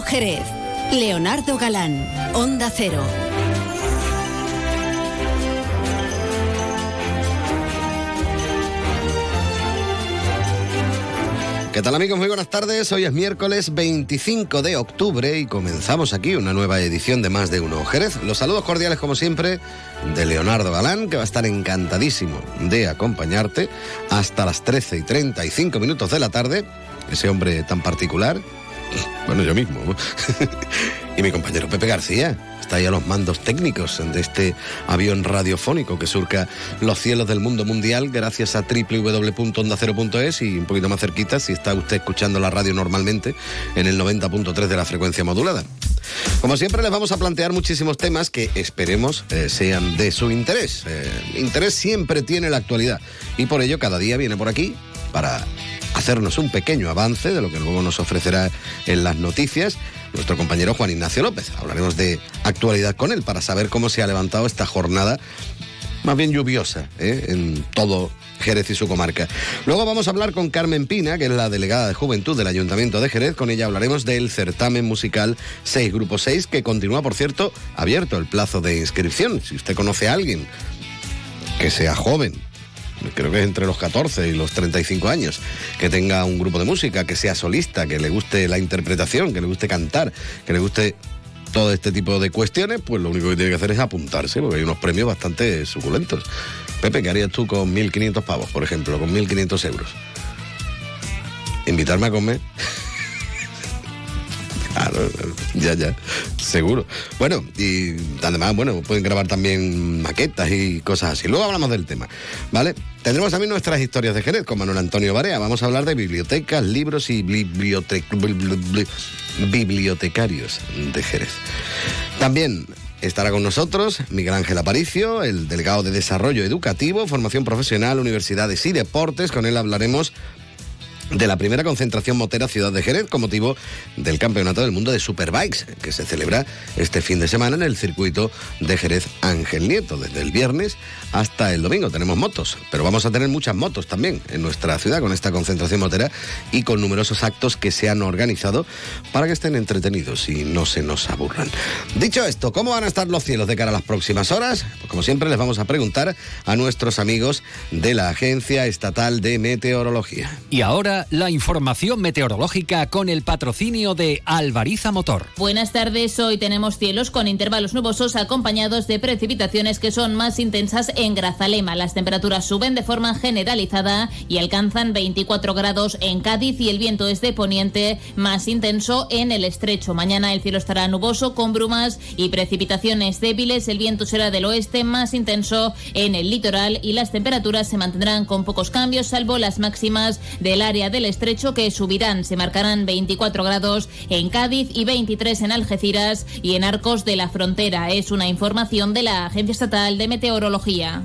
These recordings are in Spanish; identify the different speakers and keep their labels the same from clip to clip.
Speaker 1: 1 Jerez. Leonardo Galán, Onda Cero.
Speaker 2: ¿Qué tal amigos? Muy buenas tardes. Hoy es miércoles 25 de octubre y comenzamos aquí una nueva edición de Más de Uno Jerez. Los saludos cordiales como siempre de Leonardo Galán, que va a estar encantadísimo de acompañarte hasta las 13 y 35 minutos de la tarde. Ese hombre tan particular, bueno, yo mismo, y mi compañero Pepe García está ahí a los mandos técnicos de este avión radiofónico que surca los cielos del mundo mundial gracias a www.ondacero.es y un poquito más cerquita si está usted escuchando la radio normalmente en el 90.3 de la frecuencia modulada. Como siempre les vamos a plantear muchísimos temas que esperemos eh, sean de su interés. Eh, interés siempre tiene la actualidad y por ello cada día viene por aquí para hacernos un pequeño avance de lo que luego nos ofrecerá en las noticias nuestro compañero Juan Ignacio López. Hablaremos de actualidad con él para saber cómo se ha levantado esta jornada más bien lluviosa ¿eh? en todo Jerez y su comarca. Luego vamos a hablar con Carmen Pina, que es la delegada de Juventud del Ayuntamiento de Jerez. Con ella hablaremos del certamen musical 6, Grupo 6, que continúa, por cierto, abierto el plazo de inscripción. Si usted conoce a alguien que sea joven, creo que es entre los 14 y los 35 años, que tenga un grupo de música, que sea solista, que le guste la interpretación, que le guste cantar, que le guste todo este tipo de cuestiones, pues lo único que tiene que hacer es apuntarse, porque hay unos premios bastante suculentos. Pepe, ¿qué harías tú con 1.500 pavos, por ejemplo, con 1.500 euros? ¿Invitarme a comer? Claro, ya, ya, seguro. Bueno, y además, bueno, pueden grabar también maquetas y cosas así. Luego hablamos del tema, ¿vale? Tendremos también nuestras historias de Jerez con Manuel Antonio Barea. Vamos a hablar de bibliotecas, libros y bibliotecarios de Jerez. También Estará con nosotros Miguel Ángel Aparicio, el delegado de Desarrollo Educativo, Formación Profesional, Universidades y Deportes. Con él hablaremos de la primera concentración motera Ciudad de Jerez con motivo del Campeonato del Mundo de Superbikes que se celebra este fin de semana en el circuito de Jerez Ángel Nieto. Desde el viernes hasta el domingo tenemos motos, pero vamos a tener muchas motos también en nuestra ciudad con esta concentración motera y con numerosos actos que se han organizado para que estén entretenidos y no se nos aburran. Dicho esto, ¿cómo van a estar los cielos de cara a las próximas horas? Pues como siempre les vamos a preguntar a nuestros amigos de la Agencia Estatal de Meteorología.
Speaker 3: Y ahora la información meteorológica con el patrocinio de Alvariza Motor.
Speaker 4: Buenas tardes, hoy tenemos cielos con intervalos nubosos acompañados de precipitaciones que son más intensas en Grazalema. Las temperaturas suben de forma generalizada y alcanzan 24 grados en Cádiz y el viento es de poniente más intenso en el estrecho. Mañana el cielo estará nuboso con brumas y precipitaciones débiles. El viento será del oeste más intenso en el litoral y las temperaturas se mantendrán con pocos cambios salvo las máximas del área del estrecho que subirán. Se marcarán 24 grados en Cádiz y 23 en Algeciras y en Arcos de la Frontera. Es una información de la Agencia Estatal de Meteorología.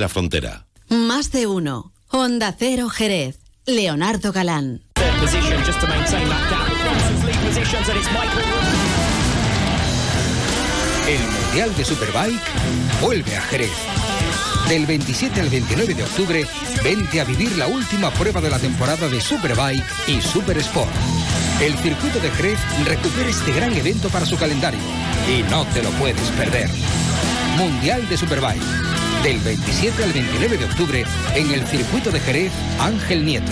Speaker 5: la Frontera.
Speaker 1: Más de uno. Honda Cero Jerez. Leonardo Galán.
Speaker 3: El Mundial de Superbike vuelve a Jerez. Del 27 al 29 de octubre, vente a vivir la última prueba de la temporada de Superbike y Super Sport. El circuito de Jerez recupera este gran evento para su calendario y no te lo puedes perder. Mundial de Superbike. Del 27 al 29 de octubre en el circuito de Jerez Ángel Nieto.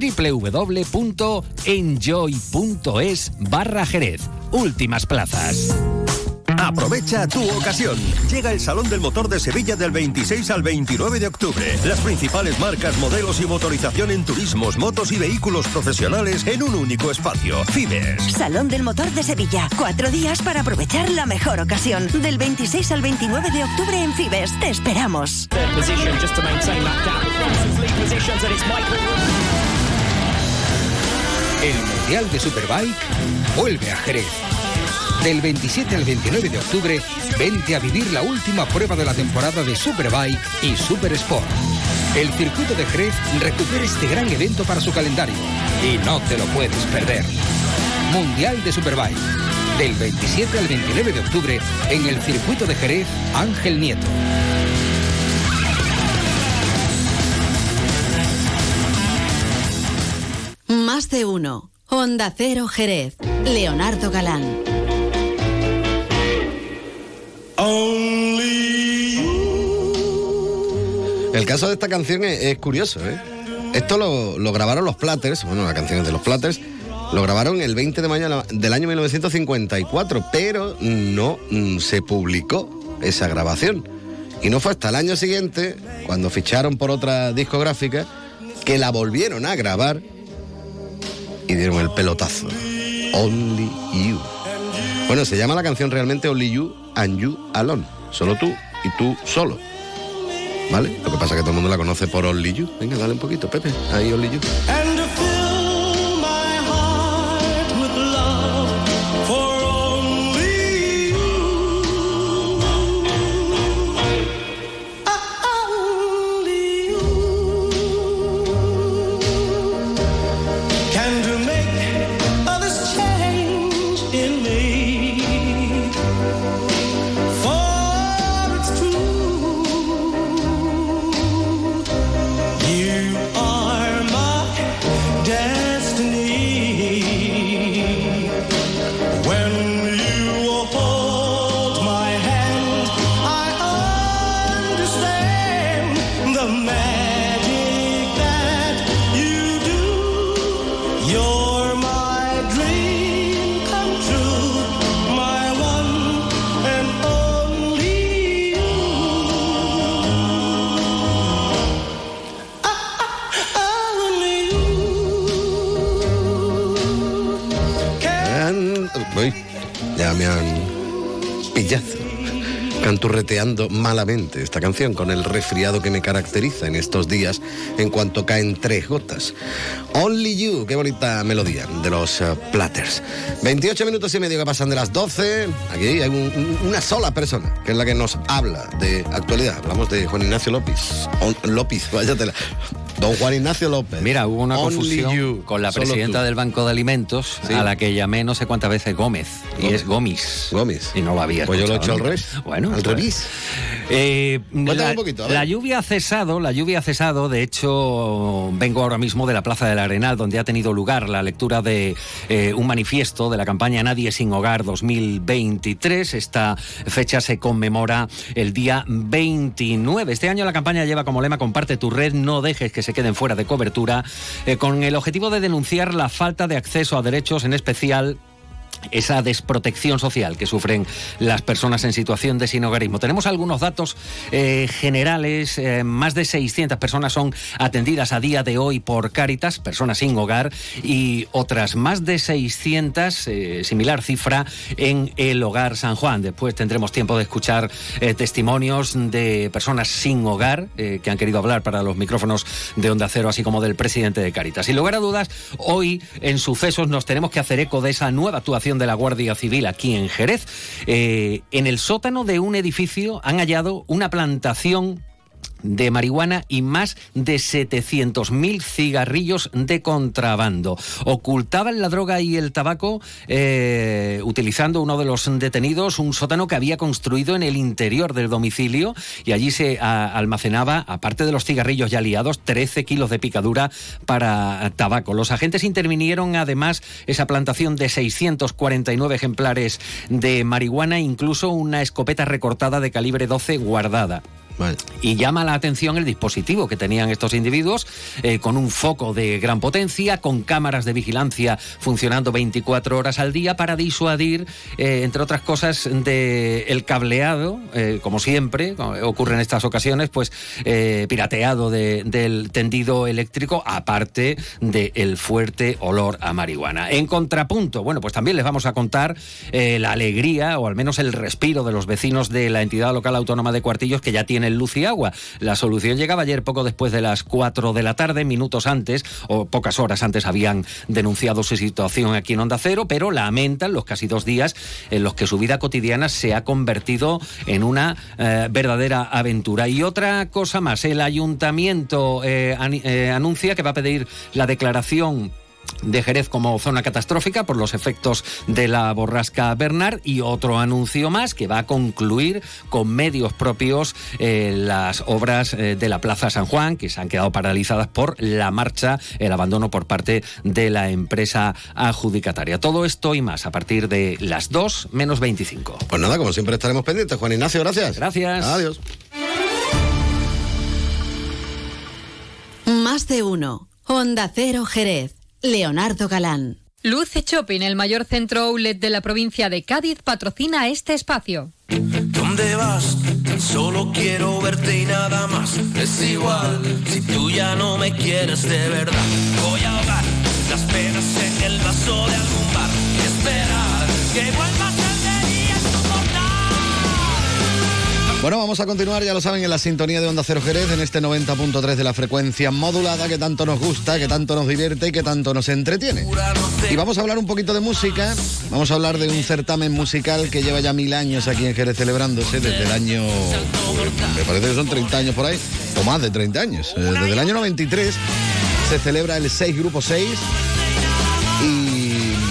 Speaker 3: www.enjoy.es barra Jerez. Últimas plazas.
Speaker 6: Aprovecha tu ocasión. Llega el Salón del Motor de Sevilla del 26 al 29 de octubre. Las principales marcas, modelos y motorización en turismos, motos y vehículos profesionales en un único espacio. Fibes.
Speaker 7: Salón del Motor de Sevilla. Cuatro días para aprovechar la mejor ocasión. Del 26 al 29 de octubre en Fibes. Te esperamos.
Speaker 3: El Mundial de Superbike vuelve a Jerez. Del 27 al 29 de octubre, vente a vivir la última prueba de la temporada de Superbike y Super Sport. El circuito de Jerez recupera este gran evento para su calendario y no te lo puedes perder. Mundial de Superbike. Del 27 al 29 de octubre en el circuito de Jerez Ángel Nieto.
Speaker 1: Más de uno. Honda Cero Jerez. Leonardo Galán.
Speaker 2: El caso de esta canción es, es curioso, ¿eh? Esto lo, lo grabaron los Platters, bueno, la canción es de los Platters, lo grabaron el 20 de mayo del año 1954, pero no mm, se publicó esa grabación. Y no fue hasta el año siguiente, cuando ficharon por otra discográfica, que la volvieron a grabar y dieron el pelotazo. Only You. Bueno, se llama la canción realmente Only You and You Alone. Solo tú y tú solo. ¿Vale? Lo que pasa es que todo el mundo la conoce por Only You. Venga, dale un poquito, Pepe. Ahí Only You. Malamente esta canción con el resfriado que me caracteriza en estos días en cuanto caen tres gotas. Only You, qué bonita melodía de los eh, Platters. 28 minutos y medio que pasan de las 12. Aquí hay un- un- una sola persona que es la que nos habla de actualidad. Hablamos de Juan Ignacio López. On- López, váyatela. Don Juan Ignacio López.
Speaker 8: Mira, hubo una
Speaker 2: Only
Speaker 8: confusión
Speaker 2: you,
Speaker 8: con la presidenta del Banco de Alimentos,
Speaker 2: Sí.
Speaker 8: a la que llamé no sé cuántas veces Gómez, y es Gómez.
Speaker 2: Gómez.
Speaker 8: Y no lo había
Speaker 2: Pues yo lo he hecho al revés.
Speaker 8: Bueno,
Speaker 2: Al
Speaker 8: pues,
Speaker 2: revés.
Speaker 8: eh,
Speaker 2: Cuéntame
Speaker 8: la,
Speaker 2: un poquito,
Speaker 8: la lluvia ha cesado, la lluvia ha cesado. De hecho, vengo ahora mismo de la Plaza del Arenal, donde ha tenido lugar la lectura de eh, un manifiesto de la campaña Nadie sin Hogar 2023. Esta fecha se conmemora el día 29. Este año la campaña lleva como lema Comparte tu red, no dejes que se queden fuera de cobertura, eh, con el objetivo de denunciar la falta de acceso a derechos, en especial esa desprotección social que sufren las personas en situación de sinhogarismo. Tenemos algunos datos eh, generales. eh, más de 600 personas son atendidas a día de hoy por Cáritas, personas sin hogar, y otras más de 600, eh, similar cifra, en el Hogar San Juan. Después tendremos tiempo de escuchar testimonios de personas sin hogar que han querido hablar para los micrófonos de Onda Cero, así como del presidente de Cáritas. Sin lugar a dudas, hoy en sucesos nos tenemos que hacer eco de esa nueva actuación de la Guardia Civil aquí en Jerez. Eh, en el sótano de un edificio han hallado una plantación de marihuana y más de 700.000 cigarrillos de contrabando. Ocultaban la droga y el tabaco eh, utilizando uno de los detenidos un sótano que había construido en el interior del domicilio y allí se almacenaba, aparte de los cigarrillos ya liados, 13 kilos de picadura para tabaco. Los agentes intervinieron además esa plantación de 649 ejemplares de marihuana, incluso una escopeta recortada de calibre 12 guardada. Y llama la atención el dispositivo que tenían estos individuos, eh, con un foco de gran potencia, con cámaras de vigilancia funcionando 24 horas al día para disuadir, eh, entre otras cosas, de el cableado, eh, como siempre ocurre en estas ocasiones, pues pirateado de- del tendido eléctrico, aparte del fuerte olor a marihuana. En contrapunto, bueno, pues también les vamos a contar la alegría, o al menos el respiro de los vecinos de la entidad local autónoma de Cuartillos, que ya tienen luz y agua. La solución llegaba ayer poco después de las 4 de la tarde, minutos antes, o pocas horas antes habían denunciado su situación aquí en Onda Cero, pero lamentan los casi dos días en los que su vida cotidiana se ha convertido en una eh, verdadera aventura. Y otra cosa más, el ayuntamiento eh, eh, anuncia que va a pedir la declaración de Jerez como zona catastrófica por los efectos de la borrasca Bernard y otro anuncio más que va a concluir con medios propios eh, las obras eh, de la Plaza San Juan que se han quedado paralizadas por la marcha, el abandono por parte de la empresa adjudicataria. Todo esto y más a partir de las 2 menos 25.
Speaker 2: Pues nada, como siempre estaremos pendientes. Juan Ignacio, gracias.
Speaker 8: Gracias.
Speaker 2: Adiós.
Speaker 1: Más de uno. Onda Cero Jerez. Leonardo Galán.
Speaker 9: Luce Shopping, el mayor centro outlet de la provincia de Cádiz, patrocina este espacio.
Speaker 10: ¿Dónde vas? Solo quiero verte y nada más. Es igual si tú ya no me quieres de verdad. Voy a ahogar las penas
Speaker 2: Bueno, vamos a continuar, ya lo saben, en la sintonía de Onda Cero Jerez, en este 90.3 de la frecuencia modulada que tanto nos gusta, que tanto nos divierte y que tanto nos entretiene. Y vamos a hablar un poquito de música, vamos a hablar de un certamen musical que lleva ya mil años aquí en Jerez celebrándose, desde el año, me parece que son 30 años por ahí, o más de 30 años. Eh, Desde el año 93 se celebra el 6 Grupo 6 y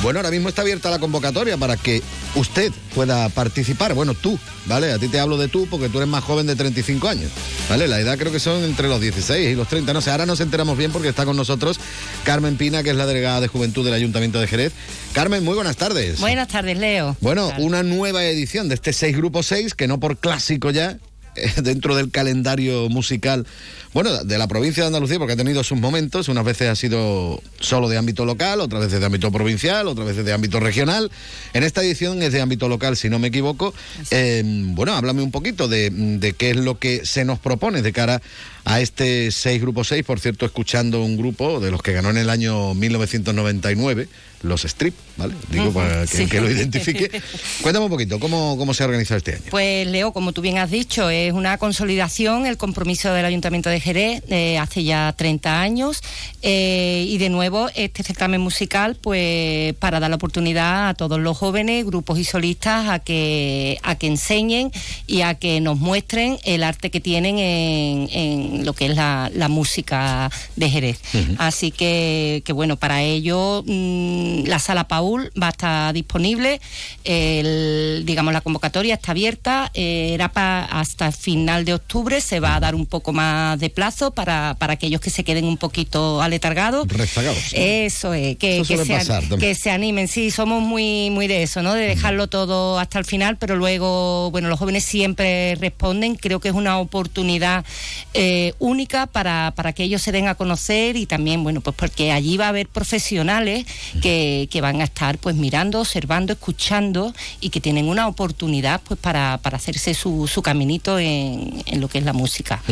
Speaker 2: bueno, ahora mismo está abierta la convocatoria para que usted pueda participar. Bueno, tú, ¿vale? A ti te hablo de tú porque tú eres más joven de 35 años, ¿vale? La edad creo que son entre los 16 y los 30, no sé, ahora nos enteramos bien porque está con nosotros Carmen Pina, que es la delegada de Juventud del Ayuntamiento de Jerez. Carmen, muy buenas tardes.
Speaker 11: Buenas tardes, Leo.
Speaker 2: Bueno, una nueva edición de este 6 Grupo 6, que no por clásico ya, dentro del calendario musical, bueno, de la provincia de Andalucía, porque ha tenido sus momentos, unas veces ha sido solo de ámbito local, otras veces de ámbito provincial, otras veces de ámbito regional. En esta edición es de ámbito local, si no me equivoco. Eh, bueno, háblame un poquito de, de qué es lo que se nos propone de cara a este 6 Grupo 6, por cierto, escuchando un grupo de los que ganó en el año 1999, los Strip, ¿vale? Digo para que,
Speaker 11: sí.
Speaker 2: que lo identifique. Cuéntame un poquito, ¿cómo, cómo se ha organizado este año?
Speaker 11: Pues Leo, como tú bien has dicho, es una consolidación, el compromiso del Ayuntamiento de Jerez eh, hace ya 30 años eh, y de nuevo este certamen musical pues para dar la oportunidad a todos los jóvenes, grupos y solistas a que, a que enseñen y a que nos muestren el arte que tienen en, en lo que es la, la música de Jerez. Así que, que bueno, para ello mm, la sala Paul va a estar disponible, el- digamos la convocatoria está abierta, eh, era pa- hasta final de octubre, se va a dar un poco más de plazo para, para aquellos que se queden un poquito aletargados.
Speaker 2: Rezagados.
Speaker 11: Eso es, que,
Speaker 2: Eso
Speaker 11: que
Speaker 2: suele
Speaker 11: se, an-
Speaker 2: pasar también.
Speaker 11: que se animen, sí, somos muy, muy de eso, ¿no? De dejarlo todo hasta el final, pero luego, bueno, los jóvenes siempre responden, creo que es una oportunidad eh, única para, para que ellos se den a conocer y también, bueno, pues porque allí va a haber profesionales que, que van a estar pues mirando, observando, escuchando y que tienen una oportunidad pues para, para hacerse su, su caminito en, en lo que es la música.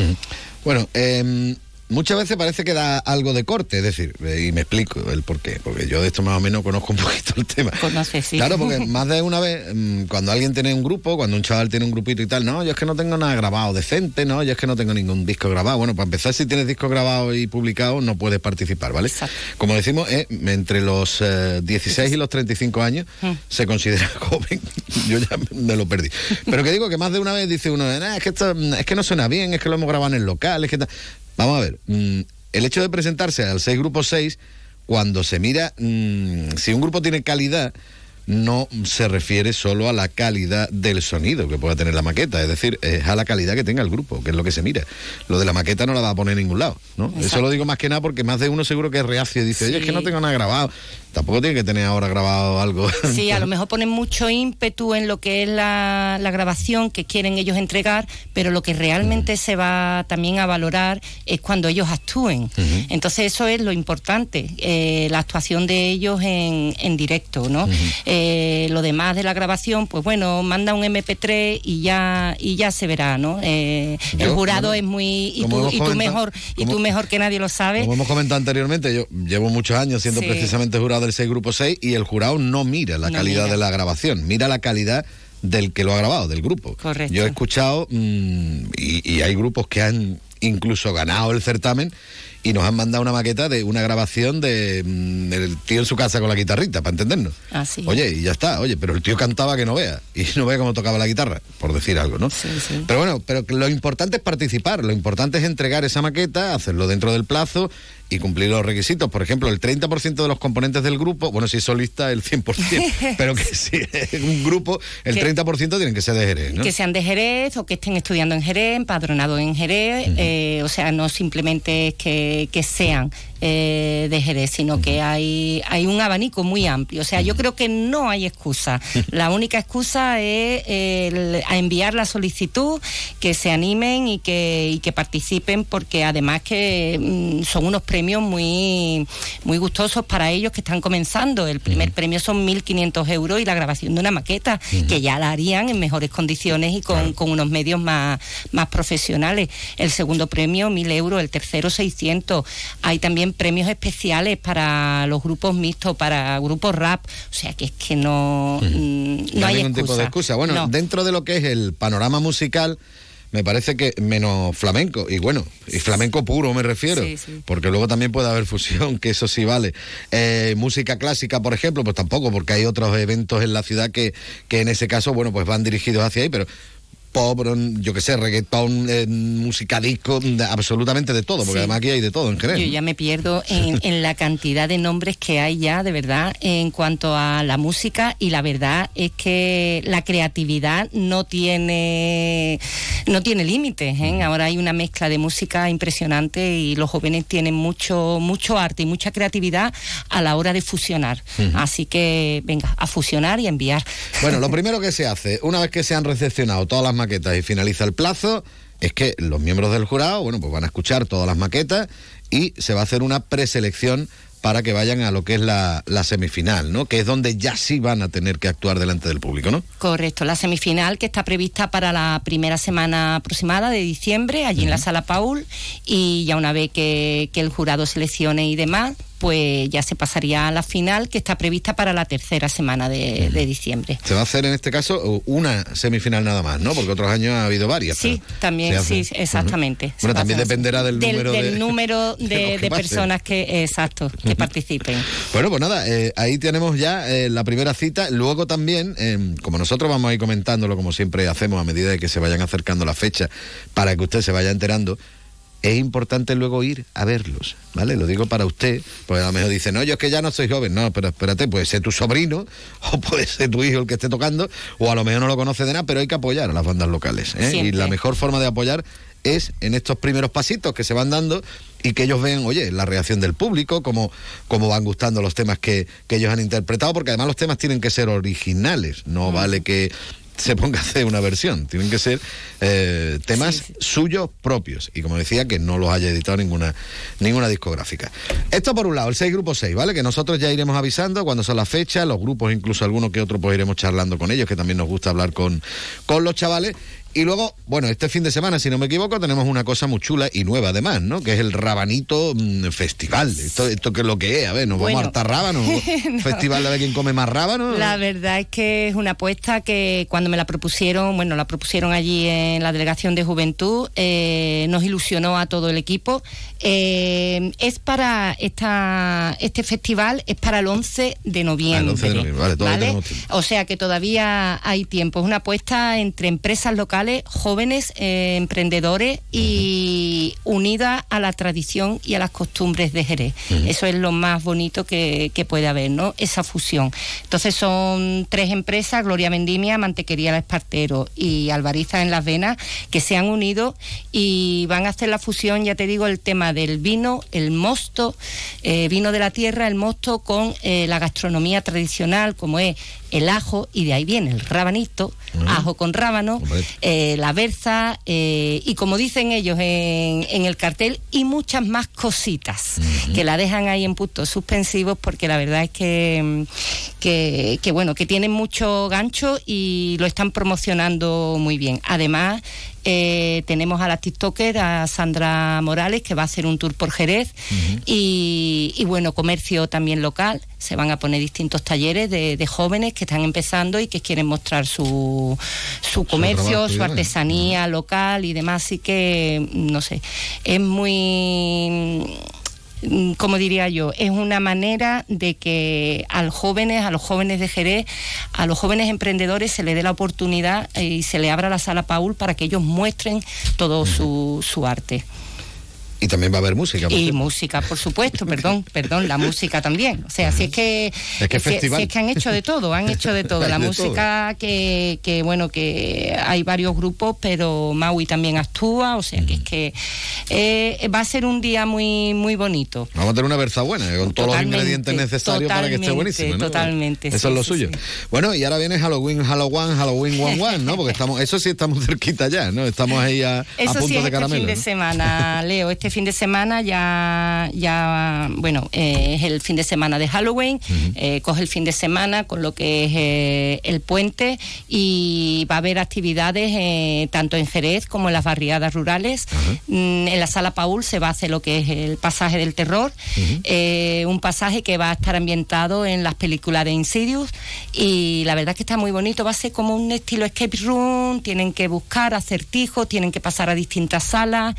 Speaker 2: Bueno, eh, muchas veces parece que da algo de corte, es decir, eh, y me explico el por qué, porque yo de esto más o menos conozco un poquito el tema.
Speaker 11: Conoce, sí.
Speaker 2: Claro, porque más de una vez, mm, cuando alguien tiene un grupo, cuando un chaval tiene un grupito y tal, no, yo es que no tengo nada grabado decente, no, yo es que no tengo ningún disco grabado. Bueno, para empezar, si tienes disco grabado y publicado, no puedes participar, ¿vale? Como decimos, eh, entre los eh, 16 y los 35 años
Speaker 11: Mm.
Speaker 2: se considera joven. yo ya me lo perdí. Pero que digo que más de una vez dice uno, "Nah, es, que esto, mm, es que no suena bien, es que lo hemos grabado en el local, es que... tal". Vamos a ver, mm, el hecho de presentarse al 6 grupo 6, cuando se mira, mm, si un grupo tiene calidad, no se refiere solo a la calidad del sonido que pueda tener la maqueta, es decir, es a la calidad que tenga el grupo, que es lo que se mira. Lo de la maqueta no la va a poner en ningún lado, ¿no? Eso lo digo más que nada porque más de uno seguro que es reacio y dice, oye, es que no tengo nada grabado. Tampoco tiene que tener ahora grabado algo.
Speaker 11: Sí, a lo mejor ponen mucho ímpetu en lo que es la, la grabación que quieren ellos entregar, pero lo que realmente se va también a valorar es cuando ellos actúen. Entonces eso es lo importante, eh, la actuación de ellos en, en directo, ¿no? Eh, lo demás de la grabación, pues bueno, manda un MP3 y ya y ya se verá, ¿no? Eh, el jurado es muy y tú, y tú mejor y tú mejor que nadie lo sabe.
Speaker 2: Como hemos comentado anteriormente, yo llevo muchos años siendo
Speaker 11: Sí.
Speaker 2: precisamente jurado del 6 Grupo 6 y el jurado no mira la
Speaker 11: No
Speaker 2: calidad
Speaker 11: mira.
Speaker 2: de la grabación, mira la calidad del que lo ha grabado, del grupo.
Speaker 11: Correcto.
Speaker 2: Yo he escuchado mm, y, y hay grupos que han incluso ganado el certamen y nos han mandado una maqueta de una grabación de mm, el tío en su casa con la guitarrita, para entendernos.
Speaker 11: Así.
Speaker 2: Oye, y ya está, oye, pero el tío cantaba que no vea, y no vea cómo tocaba la guitarra, por decir algo, ¿no? Pero bueno, pero lo importante es participar, lo importante es entregar esa maqueta, hacerlo dentro del plazo y cumplir los requisitos. Por ejemplo, el 30% de los componentes del grupo, bueno, si es solista, el 100%, pero que si es un grupo, el
Speaker 11: Que-
Speaker 2: 30% tienen que ser de Jerez, ¿no?
Speaker 11: Que sean de Jerez o que estén estudiando en Jerez, empadronados en Jerez, eh, o sea, no simplemente que, que sean eh, de Jerez, sino que hay, hay un abanico muy amplio. O sea, yo creo que no hay excusa. La única excusa es el- a enviar la solicitud, que se animen y que, y que participen, porque además que mm, son unos premios muy, muy gustosos para ellos que están comenzando. El primer premio son 1.500 euros y la grabación de una maqueta, que ya la harían en mejores condiciones y con, con unos medios más, más profesionales. El segundo premio, 1.000 euros. El tercero, 600. Hay también premios especiales para los grupos mixtos, para grupos rap. O sea, que es que no, mm, no, hay
Speaker 2: ningún
Speaker 11: excusa.
Speaker 2: tipo de excusa. Bueno,
Speaker 11: No.
Speaker 2: dentro de lo que es el panorama musical, me parece que menos flamenco, y bueno, y flamenco puro me refiero,
Speaker 11: Sí, sí.
Speaker 2: porque luego también puede haber fusión, que eso sí vale. Eh, música clásica, por ejemplo, pues tampoco, porque hay otros eventos en la ciudad que, que en ese caso, bueno, pues van dirigidos hacia ahí, pero pop, yo que sé, reggaetón, eh, música disco, de- absolutamente de todo, porque
Speaker 11: Sí.
Speaker 2: además aquí hay de todo en Jerez.
Speaker 11: Yo ya me pierdo en, en la cantidad de nombres que hay ya, de verdad, en cuanto a la música y la verdad es que la creatividad no tiene no tiene límites. ¿eh? Ahora hay una mezcla de música impresionante y los jóvenes tienen mucho mucho arte y mucha creatividad a la hora de fusionar. Así que venga a fusionar y a enviar.
Speaker 2: Bueno, lo primero que se hace, una vez que se han recepcionado todas las maquetas y finaliza el plazo, es que los miembros del jurado, bueno, pues van a escuchar todas las maquetas y se va a hacer una preselección para que vayan a lo que es la, la semifinal, ¿no? Que es donde ya sí van a tener que actuar delante del público, ¿no?
Speaker 11: Correcto, la semifinal que está prevista para la primera semana aproximada de diciembre, allí en la sala Paul, y ya una vez que, que el jurado seleccione y demás, pues ya se pasaría a la final que está prevista para la tercera semana de, de diciembre.
Speaker 2: Se va a hacer en este caso una semifinal nada más, ¿no? Porque otros años ha habido varias.
Speaker 11: Sí, también, sí, exactamente.
Speaker 2: Bueno, también dependerá del número
Speaker 11: del
Speaker 2: de-
Speaker 11: número
Speaker 2: de que
Speaker 11: personas que, exacto, que participen.
Speaker 2: Bueno, pues nada, eh, ahí tenemos ya eh, la primera cita. Luego también, eh, como nosotros vamos a ir comentándolo, como siempre hacemos a medida de que se vayan acercando las fechas, para que usted se vaya enterando, es importante luego ir a verlos, ¿vale? Lo digo para usted, porque a lo mejor dice, no, yo es que ya no soy joven. No, pero espérate, puede ser tu sobrino o puede ser tu hijo el que esté tocando, o a lo mejor no lo conoce de nada, pero hay que apoyar a las bandas locales. ¿eh? Y la mejor forma de apoyar es en estos primeros pasitos que se van dando y que ellos vean, oye, la reacción del público, cómo, cómo van gustando los temas que, que ellos han interpretado, porque además los temas tienen que ser originales, no vale que se ponga a hacer una versión, tienen que ser eh, temas suyos propios y como decía que no los haya editado ninguna ninguna discográfica. Esto por un lado, el 6 grupo 6, ¿vale? Que nosotros ya iremos avisando cuando son las fechas, los grupos incluso algunos que otros pues iremos charlando con ellos, que también nos gusta hablar con, con los chavales Y luego, bueno, este fin de semana, si no me equivoco, tenemos una cosa muy chula y nueva además, ¿no? Que es el Rabanito mm, Festival. Esto, esto que es lo que es, a ver, nos
Speaker 11: Bueno.
Speaker 2: vamos a hartar rábanos.
Speaker 11: No.
Speaker 2: Festival de ver quién come más rábanos.
Speaker 11: La verdad es que es una apuesta que cuando me la propusieron, bueno, la propusieron allí en la Delegación de Juventud, eh, nos ilusionó a todo el equipo. Eh, es para esta, este festival, es para el 11 de noviembre.
Speaker 2: Ah, el 11 de noviembre, vale, todavía
Speaker 11: ¿vale?
Speaker 2: tenemos tiempo.
Speaker 11: O sea que todavía hay tiempo. Es una apuesta entre empresas locales, jóvenes, eh, emprendedores y unida a la tradición y a las costumbres de Jerez. Eso es lo más bonito que, que puede haber, ¿no? Esa fusión. Entonces son tres empresas, Gloria Vendimia, Mantequería La Espartero y Alvariza en Las Venas, que se han unido y van a hacer la fusión, ya te digo, el tema del vino, el mosto, eh, vino de la tierra, el mosto con eh, la gastronomía tradicional, como es el ajo, y de ahí viene el rabanito, ajo con rábano, eh, la berza, eh, y como dicen ellos en, en el cartel, y muchas más cositas que la dejan ahí en puntos suspensivos, porque la verdad es que, mm, que, que, bueno, que tienen mucho gancho y lo están promocionando muy bien. Además, eh, tenemos a la TikToker, a Sandra Morales, que va a hacer un tour por Jerez. y, y bueno, comercio también local. Se van a poner distintos talleres de, de jóvenes que están empezando y que quieren mostrar su, su comercio, su artesanía local y demás. Así que, no sé, es muy como diría yo, es una manera de que a los jóvenes, a los jóvenes de Jerez, a los jóvenes emprendedores se le dé la oportunidad eh, y se le abra la sala Paul para que ellos muestren todo su, su arte.
Speaker 2: Y también va a haber música.
Speaker 11: Y música, por supuesto, perdón, perdón, la música también. O sea, si es que,
Speaker 2: Es que
Speaker 11: si- es que han hecho de todo, han hecho de todo. La
Speaker 2: de
Speaker 11: música que, que, bueno, que hay varios grupos, pero Maui también actúa, o sea, que es que eh, va a ser un día muy, muy bonito.
Speaker 2: Vamos a tener una berza buena, eh, con todos los ingredientes necesarios para que esté buenísima. ¿no?
Speaker 11: totalmente,
Speaker 2: Eso
Speaker 11: sí,
Speaker 2: es lo
Speaker 11: sí,
Speaker 2: suyo. Bueno, y ahora viene Halloween, Halloween, Halloween, One One, ¿no? Porque estamos, eso sí estamos cerquita ya, ¿no? Estamos ahí a, a punto de
Speaker 11: este
Speaker 2: caramelo.
Speaker 11: fin de semana, Leo. Este fin de semana ya, ya bueno, eh, es el fin de semana de Halloween. eh, coge el fin de semana con lo que es eh, el puente y va a haber actividades tanto en Jerez como en las barriadas rurales. Mm, en la sala Paul se va a hacer lo que es el pasaje del terror, un pasaje que va a estar ambientado en las películas de Insidious y la verdad es que está muy bonito. Va a ser como un estilo escape room, tienen que buscar acertijos, tienen que pasar a distintas salas,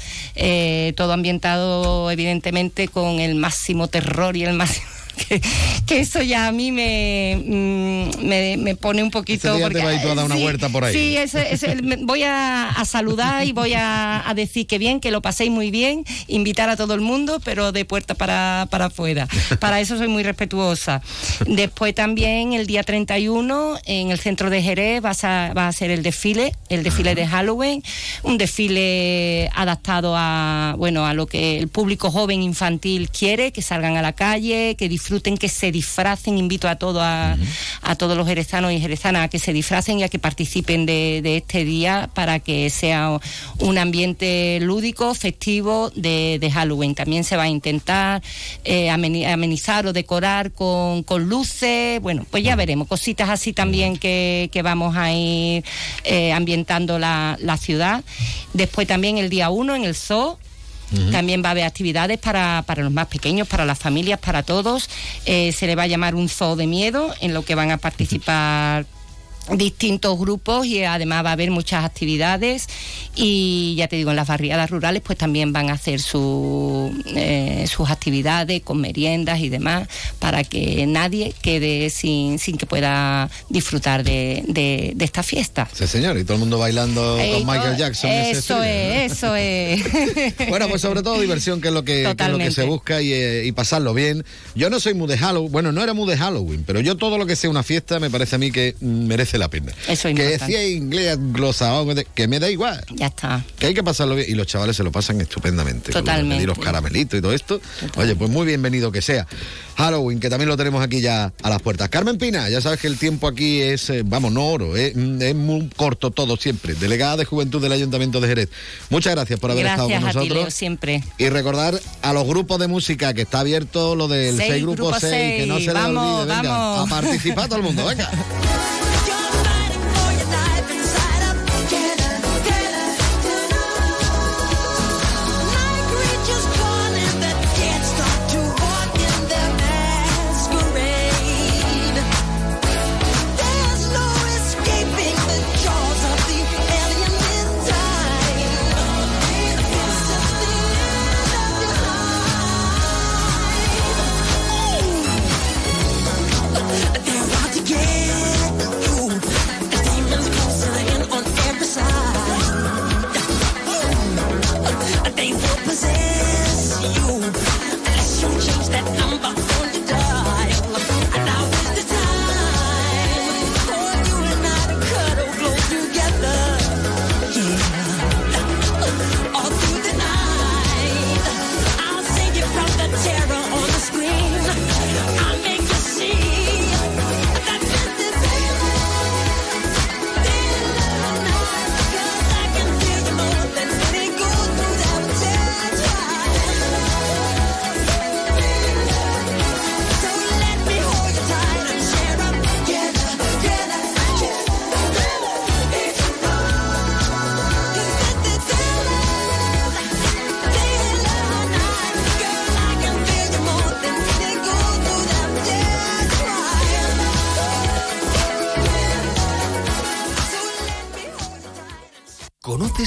Speaker 11: todo ambientado evidentemente con el máximo terror y el máximo... Que, que eso ya a mí me, mm, me, me pone un poquito...
Speaker 2: Ese día te
Speaker 11: porque-
Speaker 2: vas a dar una
Speaker 11: sí,
Speaker 2: vuelta por ahí.
Speaker 11: Sí, ese- ese- me- voy a, a saludar y voy a, a decir que bien, que lo paséis muy bien, invitar a todo el mundo, pero de puerta para, para afuera. Para eso soy muy respetuosa. Después también el día 31 en el centro de Jerez va a, va a ser el desfile, el desfile de Halloween, un desfile adaptado a, bueno, a lo que el público joven infantil quiere, que salgan a la calle, que disfruten, que se disfracen. Invito a todo a, a todos los jerezanos y jerezanas a que se disfracen y a que participen de, de este día para que sea un ambiente lúdico, festivo de, de Halloween. También se va a intentar eh, ameni- amenizar o decorar con, con luces. Bueno, pues ya veremos. Cositas así también que, que vamos a ir eh, ambientando la, la ciudad. Después también el día 1 en el zoo. También va a haber actividades para, para los más pequeños, para las familias, para todos. Eh, se le va a llamar un zoo de miedo, en lo que van a participar distintos grupos y además va a haber muchas actividades y ya te digo en las barriadas rurales pues también van a hacer su, eh, sus actividades con meriendas y demás para que nadie quede sin, sin que pueda disfrutar de, de, de esta fiesta.
Speaker 2: Sí, señor, y todo el mundo bailando
Speaker 11: Ey,
Speaker 2: con Michael Jackson.
Speaker 11: Eso es, eso es.
Speaker 2: Bueno, pues sobre todo diversión, que es lo que, que es lo que se busca y, eh, y pasarlo bien. Yo no soy muy de Halloween, bueno, no era muy de Halloween, pero yo todo lo que sea una fiesta me parece a mí que mm, merece la pena.
Speaker 11: Eso es
Speaker 2: Que
Speaker 11: importante.
Speaker 2: decía inglés glosado, que me da igual.
Speaker 11: Ya está.
Speaker 2: Que hay que pasarlo bien y los chavales se lo pasan estupendamente.
Speaker 11: Totalmente.
Speaker 2: pedir los caramelitos y todo esto. Oye, pues muy bienvenido que sea. Halloween, que también lo tenemos aquí ya a las puertas. Carmen Pina, ya sabes que el tiempo aquí es, eh, vamos, no oro, eh, mm, es muy corto todo siempre. Delegada de Juventud del Ayuntamiento de Jerez. Muchas gracias por haber
Speaker 11: Gracias
Speaker 2: estado con
Speaker 11: a ti,
Speaker 2: nosotros.
Speaker 11: Leo, siempre.
Speaker 2: Y recordar a los grupos de música que está abierto lo del
Speaker 11: Seis,
Speaker 2: 6 grupo
Speaker 11: grupo
Speaker 2: 6, que no se
Speaker 11: Vamos,
Speaker 2: olvide. Venga,
Speaker 11: vamos.
Speaker 2: a participar todo el mundo, venga.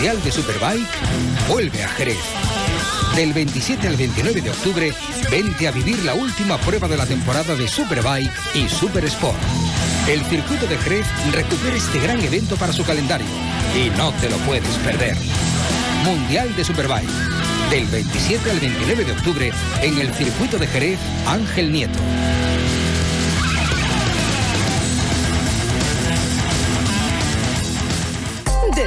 Speaker 3: Mundial de Superbike vuelve a Jerez. Del 27 al 29 de octubre, vente a vivir la última prueba de la temporada de Superbike y Super Sport. El circuito de Jerez recupera este gran evento para su calendario y no te lo puedes perder. Mundial de Superbike. Del 27 al 29 de octubre en el circuito de Jerez Ángel Nieto.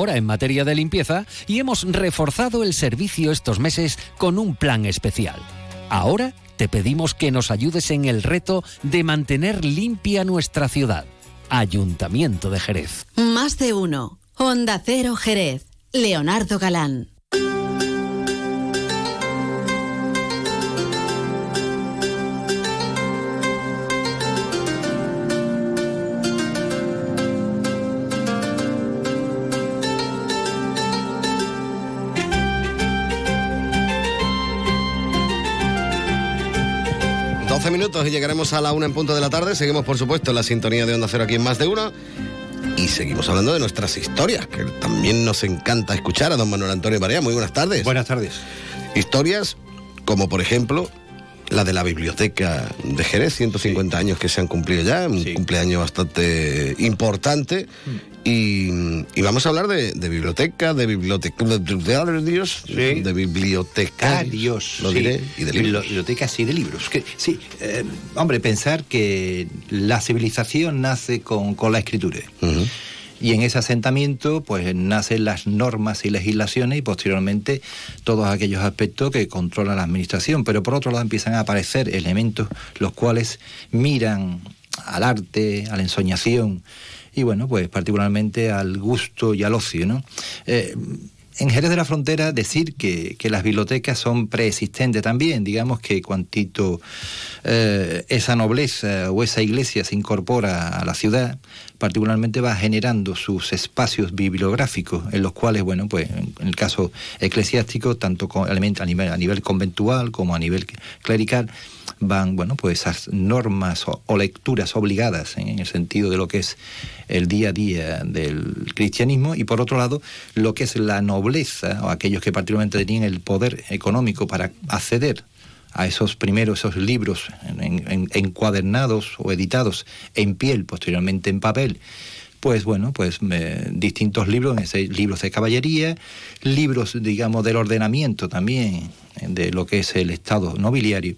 Speaker 8: mejora en materia de limpieza y hemos reforzado el servicio estos meses con un plan especial. Ahora te pedimos que nos ayudes en el reto de mantener limpia nuestra ciudad. Ayuntamiento de Jerez.
Speaker 1: Más de uno. Honda Cero Jerez. Leonardo Galán.
Speaker 2: Minutos y llegaremos a la una en punto de la tarde. Seguimos, por supuesto, en la sintonía de Onda Cero aquí en Más de Uno. Y seguimos hablando de nuestras historias, que también nos encanta escuchar a don Manuel Antonio María. Muy buenas tardes.
Speaker 12: Buenas tardes.
Speaker 2: Historias como, por ejemplo, la de la biblioteca de Jerez, 150 años que se han cumplido ya, un cumpleaños bastante importante. Y, y vamos a hablar de, de biblioteca, de bibliotecarios, de bibliotecarios, lo
Speaker 12: sí.
Speaker 2: diré, y de libros.
Speaker 12: Bibliotecas y de libros. Que, sí, eh, hombre, pensar que la civilización nace con, con la escritura. Y en ese asentamiento, pues nacen las normas y legislaciones y posteriormente todos aquellos aspectos que controlan la administración. Pero por otro lado empiezan a aparecer elementos los cuales miran al arte, a la ensoñación y bueno, pues particularmente al gusto y al ocio, ¿no? Eh, en Jerez de la Frontera decir que, que, las bibliotecas son preexistentes también, digamos que cuantito eh, esa nobleza o esa iglesia se incorpora a la ciudad, particularmente va generando sus espacios bibliográficos, en los cuales, bueno, pues en el caso eclesiástico, tanto con, a, nivel, a nivel conventual como a nivel clerical, van, bueno, pues esas normas o, lecturas obligadas ¿eh? en el sentido de lo que es el día a día del cristianismo y por otro lado lo que es la nobleza o aquellos que particularmente tenían el poder económico para acceder a esos primeros, esos libros en, en, encuadernados o editados en piel, posteriormente en papel, pues bueno, pues eh, distintos libros, libros de caballería, libros, digamos, del ordenamiento también, de lo que es el estado nobiliario.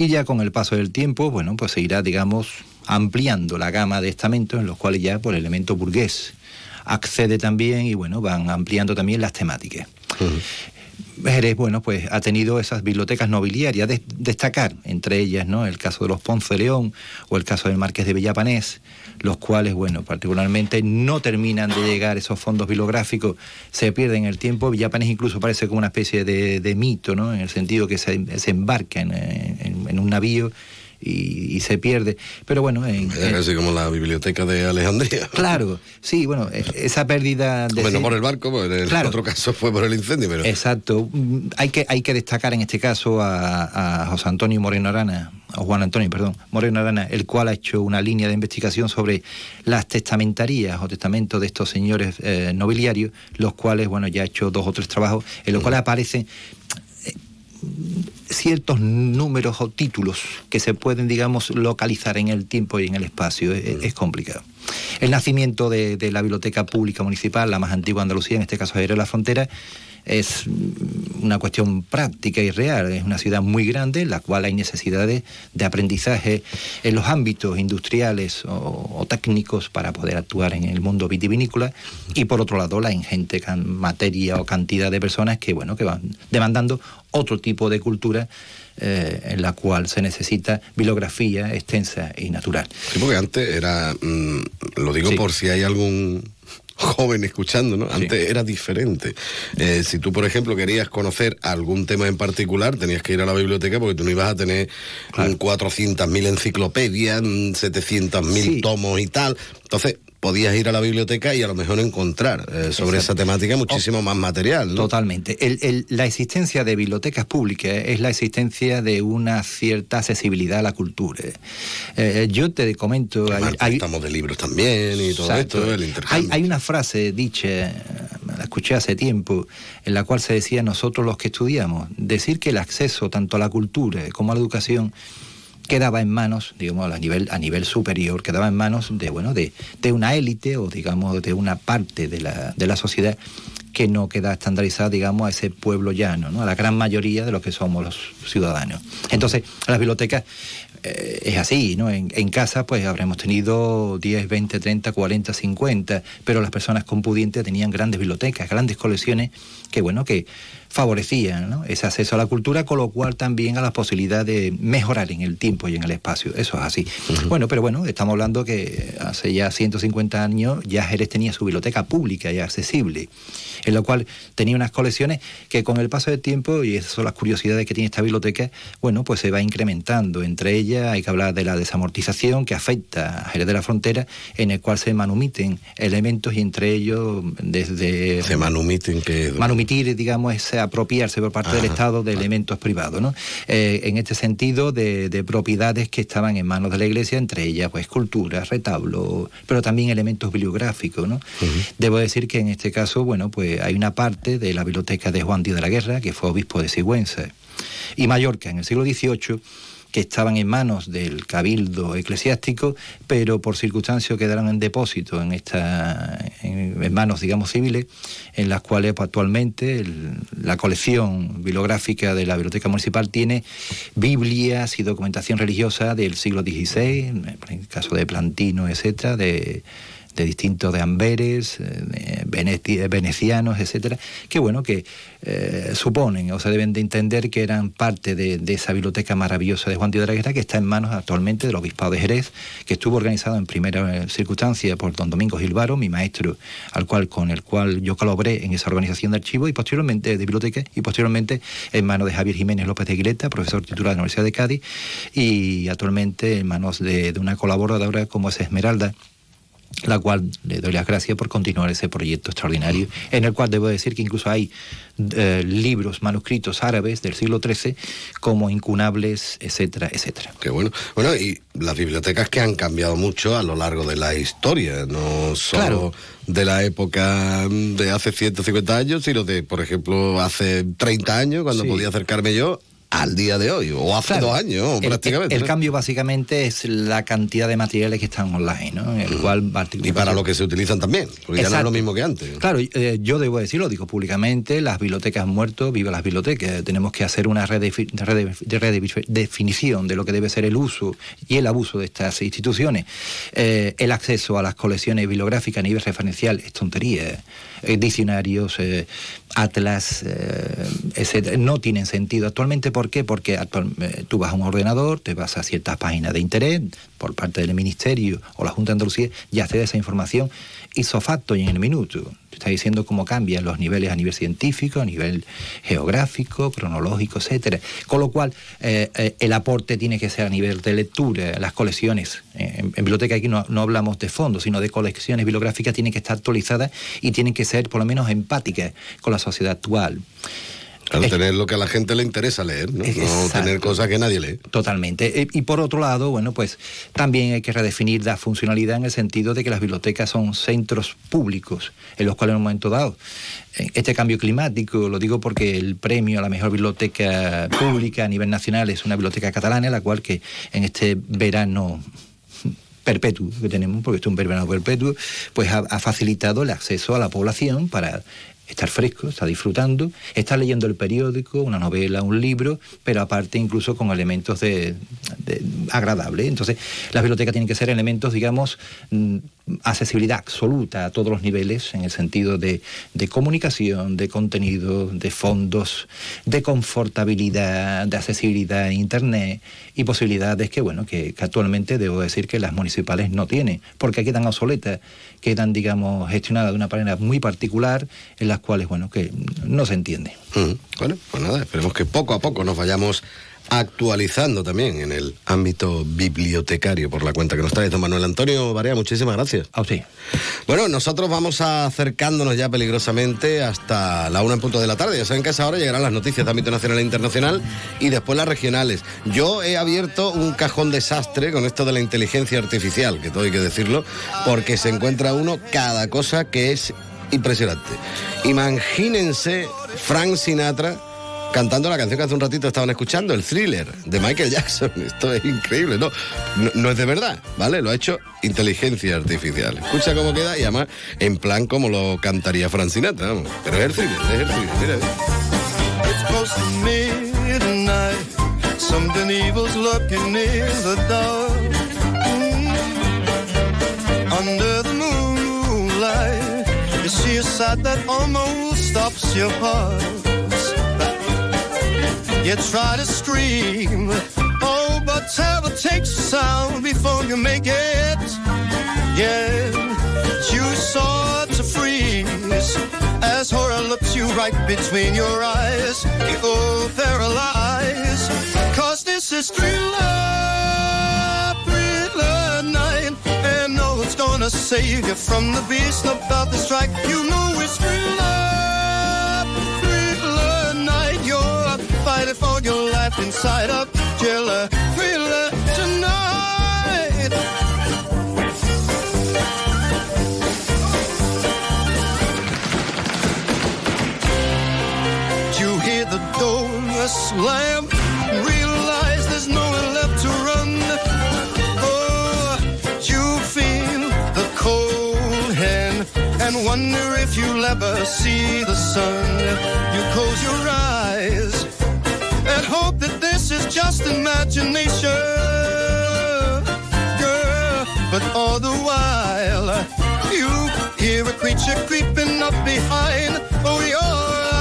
Speaker 12: Y ya con el paso del tiempo, bueno, pues se irá, digamos, ampliando la gama de estamentos en los cuales ya por el elemento burgués accede también y bueno, van ampliando también las temáticas. Jerez, bueno, pues ha tenido esas bibliotecas nobiliarias, de, destacar entre ellas, ¿no? El caso de los Ponce de León o el caso del Marqués de Villapanés, los cuales, bueno, particularmente no terminan de llegar esos fondos bibliográficos, se pierden el tiempo. Villapanés incluso parece como una especie de, de mito, ¿no? En el sentido que se, se embarca en un navío y, y, se pierde. Pero bueno. En,
Speaker 2: es casi como la biblioteca de Alejandría.
Speaker 12: Claro, sí, bueno, esa pérdida.
Speaker 2: De bueno, por el barco, pues en el claro. otro caso fue por el incendio, pero.
Speaker 12: Exacto. Hay que, hay que destacar en este caso a, a José Antonio Moreno Arana, o Juan Antonio, perdón, Moreno Arana, el cual ha hecho una línea de investigación sobre las testamentarías o testamentos de estos señores eh, nobiliarios, los cuales, bueno, ya ha hecho dos o tres trabajos, en los cuales aparecen ciertos números o títulos que se pueden, digamos, localizar en el tiempo y en el espacio. Es, complicado. El nacimiento de, la biblioteca pública municipal, la más antigua de Andalucía, en este caso Jerez de la Frontera, es una cuestión práctica y real. Es una ciudad muy grande en la cual hay necesidades de aprendizaje en los ámbitos industriales o, técnicos para poder actuar en el mundo vitivinícola y por otro lado la ingente materia o cantidad de personas que bueno que van demandando otro tipo de cultura eh, en la cual se necesita bibliografía extensa y natural.
Speaker 2: Sí, porque antes era, mm, lo digo
Speaker 12: Sí.
Speaker 2: por si hay algún joven escuchando, ¿no? Antes era diferente. Eh, si tú, por ejemplo, querías conocer algún tema en particular, tenías que ir a la biblioteca porque tú no ibas a tener mm, 400.000 enciclopedias, mm, 700.000
Speaker 12: Sí.
Speaker 2: tomos y tal. Entonces, podías ir a la biblioteca y a lo mejor encontrar eh, sobre esa temática muchísimo más material, ¿no?
Speaker 12: Totalmente. El- el- la existencia de bibliotecas públicas es la existencia de una cierta accesibilidad a la cultura. Eh, yo te comento... hay- hay-
Speaker 2: Estamos de libros también y todo
Speaker 12: Exacto.
Speaker 2: esto, el
Speaker 12: hay,
Speaker 2: intercambio.
Speaker 12: hay una frase dicha, eh, la escuché hace tiempo, en la cual se decía nosotros los que estudiamos, decir que el acceso tanto a la cultura como a la educación quedaba en manos, digamos, a nivel, a nivel superior, quedaba en manos de, bueno, de, de una élite o, digamos, de una parte de la, de la sociedad que no queda estandarizada, digamos, a ese pueblo llano, ¿no? a la gran mayoría de lo que somos los ciudadanos. Entonces, las bibliotecas eh, es así, ¿no? En, en casa, pues habremos tenido 10, 20, 30, 40, 50, pero las personas con pudiente tenían grandes bibliotecas, grandes colecciones que, bueno, que favorecían ¿no? ese acceso a la cultura, con lo cual también a la posibilidad de mejorar en el tiempo y en el espacio. Eso es así. Bueno, pero bueno, estamos hablando que hace ya 150 años ya Jerez tenía su biblioteca pública y accesible, en lo cual tenía unas colecciones que con el paso del tiempo, y esas son las curiosidades que tiene esta biblioteca, bueno, pues se va incrementando. Entre ellas hay que hablar de la desamortización que afecta a Jerez de la Frontera, en el cual se manumiten elementos y entre ellos desde...
Speaker 2: Se manumiten que...
Speaker 12: Manumitir, digamos, es apropiarse por parte del Estado de elementos privados, ¿no? Eh, en este sentido, de, de propiedades que estaban en manos de la Iglesia, entre ellas, pues, esculturas, retablos, pero también elementos bibliográficos, ¿no? Debo decir que en este caso, bueno, pues hay una parte de la biblioteca de Juan Díaz de la Guerra, que fue obispo de Sigüenza, y Mallorca, en el siglo XVIII, que estaban en manos del cabildo eclesiástico, pero por circunstancias quedaron en depósito en esta en, en manos, digamos, civiles, en las cuales pues, actualmente la colección bibliográfica de la Biblioteca Municipal tiene Biblias y documentación religiosa del siglo XVI, en el caso de Plantino, etcétera, de de distintos de Amberes, eh, venecianos, etcétera, que bueno, que eh, suponen o se deben de entender que eran parte de, esa biblioteca maravillosa de Juan de la que está en manos actualmente del Obispado de Jerez, que estuvo organizado en primera eh, circunstancia por don Domingo Gilvaro, mi maestro, al cual con el cual yo colaboré en esa organización de archivos y posteriormente de biblioteca y posteriormente en manos de Javier Jiménez López de Guileta, profesor titular de la Universidad de Cádiz, y actualmente en manos de, de una colaboradora como es Esmeralda, la cual le doy las gracias por continuar ese proyecto extraordinario, en el cual debo decir que incluso hay eh, libros manuscritos árabes del siglo XIII como incunables, etcétera, etcétera.
Speaker 2: Qué bueno. Bueno, y las bibliotecas que han cambiado mucho a lo largo de la historia, no solo
Speaker 12: Claro.
Speaker 2: de la época de hace 150 años, sino de, por ejemplo, hace 30 años, cuando
Speaker 12: Sí.
Speaker 2: podía acercarme yo, al día de hoy, o hace
Speaker 12: Claro.
Speaker 2: dos años,
Speaker 12: El-
Speaker 2: prácticamente.
Speaker 12: El,
Speaker 2: ¿no?
Speaker 12: cambio básicamente es la cantidad de materiales que están online, ¿no? El cual.
Speaker 2: Y para lo que se utilizan también, porque ya no es lo
Speaker 12: Exacto.
Speaker 2: mismo que antes.
Speaker 12: Claro, eh, yo debo decirlo, digo públicamente, las bibliotecas han muerto, viva las bibliotecas. Tenemos que hacer una redefi- rede- de redefinición de lo que debe ser el uso y el abuso de estas instituciones. Eh, el acceso a las colecciones bibliográficas a nivel referencial es tontería. Eh, diccionarios, atlas, eh, no tienen sentido actualmente. ¿Por qué? Porque actual- eh, tú vas a un ordenador, te vas a ciertas páginas de internet por parte del Ministerio o la Junta de Andalucía y accedes a esa información hizo facto y en el minuto. Te está diciendo cómo cambian los niveles a nivel científico, a nivel geográfico, cronológico, etcétera. Con lo cual, eh, eh, el aporte tiene que ser a nivel de lectura, las colecciones. Eh, en, en biblioteca aquí no, no hablamos de fondos, sino de colecciones bibliográficas, tienen que estar actualizadas y tienen que ser por lo menos empáticas con la sociedad actual.
Speaker 2: Al tener lo que a la gente le interesa leer, ¿no? Tener cosas que nadie lee.
Speaker 12: Totalmente. Eh, Y por otro lado, bueno, pues también hay que redefinir la funcionalidad en el sentido de que las bibliotecas son centros públicos en los cuales en un momento dado eh, este cambio climático, lo digo porque el premio a la mejor biblioteca pública a nivel nacional es una biblioteca catalana, la cual que en este verano perpetuo que tenemos, porque esto es un verano perpetuo, pues ha, ha facilitado el acceso a la población para estar fresco, está disfrutando, está leyendo el periódico, una novela, un libro, pero aparte incluso con elementos de, de agradables. Entonces, las bibliotecas tienen que ser elementos, digamos, mm, accesibilidad absoluta a todos los niveles, en el sentido de, de comunicación, de contenido, de fondos, de confortabilidad, de accesibilidad a Internet y posibilidades que, bueno, que, actualmente debo decir que las municipales no tienen, porque quedan obsoletas, quedan, digamos, gestionadas de una manera muy particular, en las cuales, bueno, que no se entiende.
Speaker 2: Bueno, pues nada, esperemos que poco a poco nos vayamos actualizando también en el ámbito bibliotecario por la cuenta que nos trae don Manuel Antonio Barea. Muchísimas gracias.
Speaker 12: A usted.
Speaker 2: Bueno, nosotros vamos acercándonos ya peligrosamente hasta la una en punto de la tarde. Ya saben que a esa hora llegarán las noticias de ámbito nacional e internacional y después las regionales. Yo he abierto un cajón desastre con esto de la inteligencia artificial, que todo hay que decirlo, porque se encuentra uno cada cosa que es impresionante. Imagínense Frank Sinatra cantando la canción que hace un ratito estaban escuchando, el thriller de Michael Jackson. Esto es increíble, ¿no? No, es de verdad, ¿vale? Lo ha hecho inteligencia artificial. Escucha cómo queda y además en plan como lo cantaría Frank Sinatra, vamos. Pero es el thriller, es el thriller, mira.
Speaker 13: Mm. Under the moonlight, you see a sight that almost stops your heart. You try to scream, oh, but terror takes the sound before you make it. Yeah, you saw to freeze as horror looks you right between your eyes. You go paralyzed, cause this is thriller, thriller night. And no one's gonna save you from the beast about to strike. You know it's slam, realize there's nowhere left to run. Oh, you feel the cold hand and wonder if you'll ever see the sun. You close your eyes and hope that this is just imagination. Girl, but all the while you hear a creature creeping up behind. Oh, you're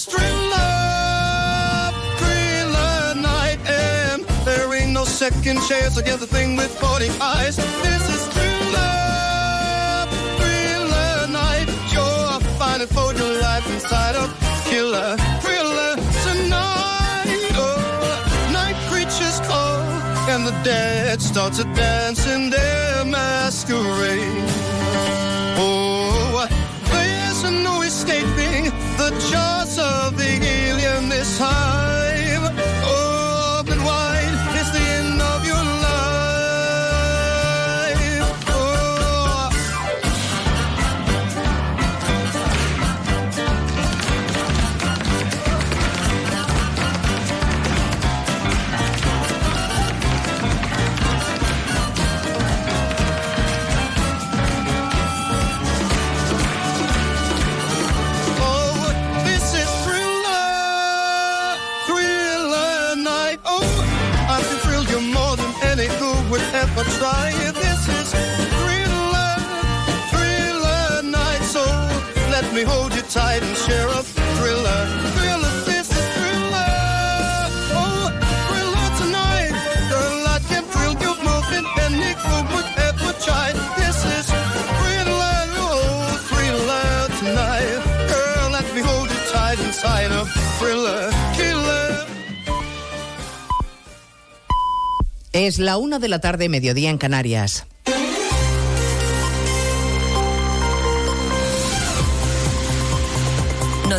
Speaker 13: is thriller, thriller night, and there ain't no second chance against the thing with 40 eyes. This is thriller, thriller night. You're fighting for your life inside a killer, thriller tonight. Oh, night creatures call, and the dead start to dance in their masquerade. Oh, there's no escaping the jaws of the alien this time. Me hold you tight and share a thriller, thriller. This is thriller, oh, thriller tonight. Girl, I can thrill you more than any fool would ever try. This is thriller, oh, thriller tonight. Girl, let me hold you tight inside a thriller, killer.
Speaker 14: Es la una de la tarde, mediodía en Canarias.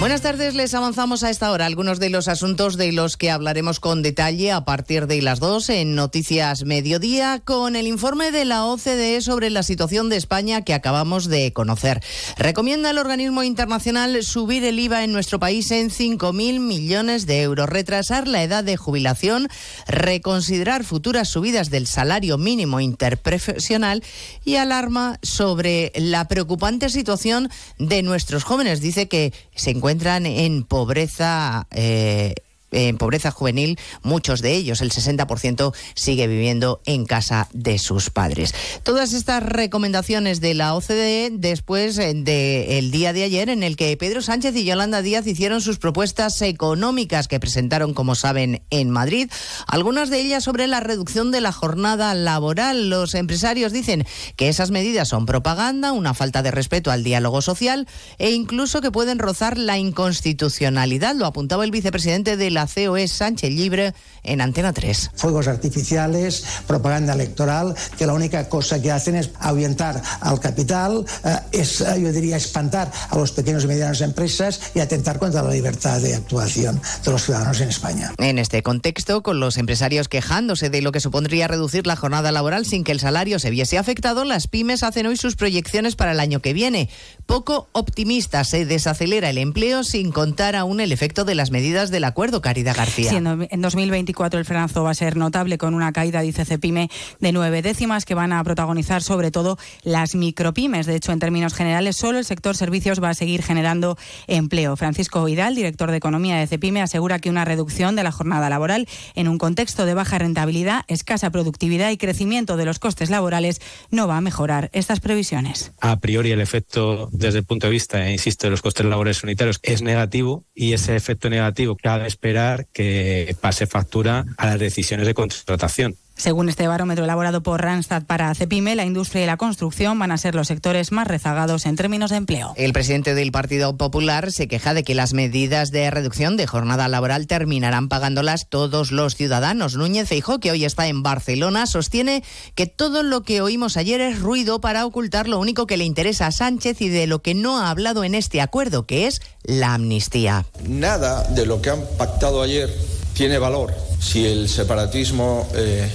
Speaker 14: Buenas tardes, les avanzamos a esta hora algunos de los asuntos de los que hablaremos con detalle a partir de las 2 en Noticias Mediodía con el informe de la OCDE sobre la situación de España que acabamos de conocer. Recomienda el organismo internacional subir el IVA en nuestro país en 5.000 millones de euros, retrasar la edad de jubilación, reconsiderar futuras subidas del salario mínimo interprofesional y alarma sobre la preocupante situación de nuestros jóvenes. Dice que se encuentran encuentran en pobreza. Eh, en pobreza juvenil, muchos de ellos, el 60%, sigue viviendo en casa de sus padres. Todas estas recomendaciones de la OCDE después del día de ayer en el que Pedro Sánchez y Yolanda Díaz hicieron sus propuestas económicas que presentaron, como saben, en Madrid, algunas de ellas sobre la reducción de la jornada laboral. Los empresarios dicen que esas medidas son propaganda, una falta de respeto al diálogo social e incluso que pueden rozar la inconstitucionalidad, lo apuntaba el vicepresidente de la la COE Sánchez Libre en Antena 3.
Speaker 15: Fuegos artificiales, propaganda electoral, que la única cosa que hacen es ahuyentar al capital, eh, es, eh, yo diría, espantar a los pequeños y medianas empresas y atentar contra la libertad de actuación de los ciudadanos en España.
Speaker 14: En este contexto, con los empresarios quejándose de lo que supondría reducir la jornada laboral sin que el salario se viese afectado, las pymes hacen hoy sus proyecciones para el año que viene. Poco optimista se desacelera el empleo sin contar aún el efecto de las medidas del acuerdo Caridad García.
Speaker 16: Sí, en 2024 el frenazo va a ser notable con una caída, dice Cepime, de nueve décimas que van a protagonizar sobre todo las micropymes. De hecho, en términos generales, solo el sector servicios va a seguir generando empleo. Francisco Vidal, director de Economía de Cepime, asegura que una reducción de la jornada laboral en un contexto de baja rentabilidad, escasa productividad y crecimiento de los costes laborales no va a mejorar estas previsiones.
Speaker 17: A priori el efecto desde el punto de vista, insisto, de los costes laborales unitarios es negativo y ese efecto negativo cabe esperar que pase factura a las decisiones de contratación.
Speaker 16: Según este barómetro elaborado por Randstad para CEPIME, la industria y la construcción van a ser los sectores más rezagados en términos de empleo.
Speaker 14: El presidente del Partido Popular se queja de que las medidas de reducción de jornada laboral terminarán pagándolas todos los ciudadanos. Núñez Feijó, que hoy está en Barcelona, sostiene que todo lo que oímos ayer es ruido para ocultar lo único que le interesa a Sánchez y de lo que no ha hablado en este acuerdo, que es la amnistía.
Speaker 18: Nada de lo que han pactado ayer tiene valor si el separatismo eh,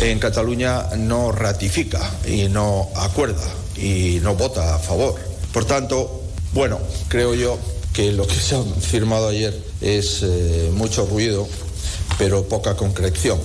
Speaker 18: en Cataluña no ratifica y no acuerda y no vota a favor. Por tanto, bueno, creo yo que lo que se ha firmado ayer es eh, mucho ruido, pero poca concreción.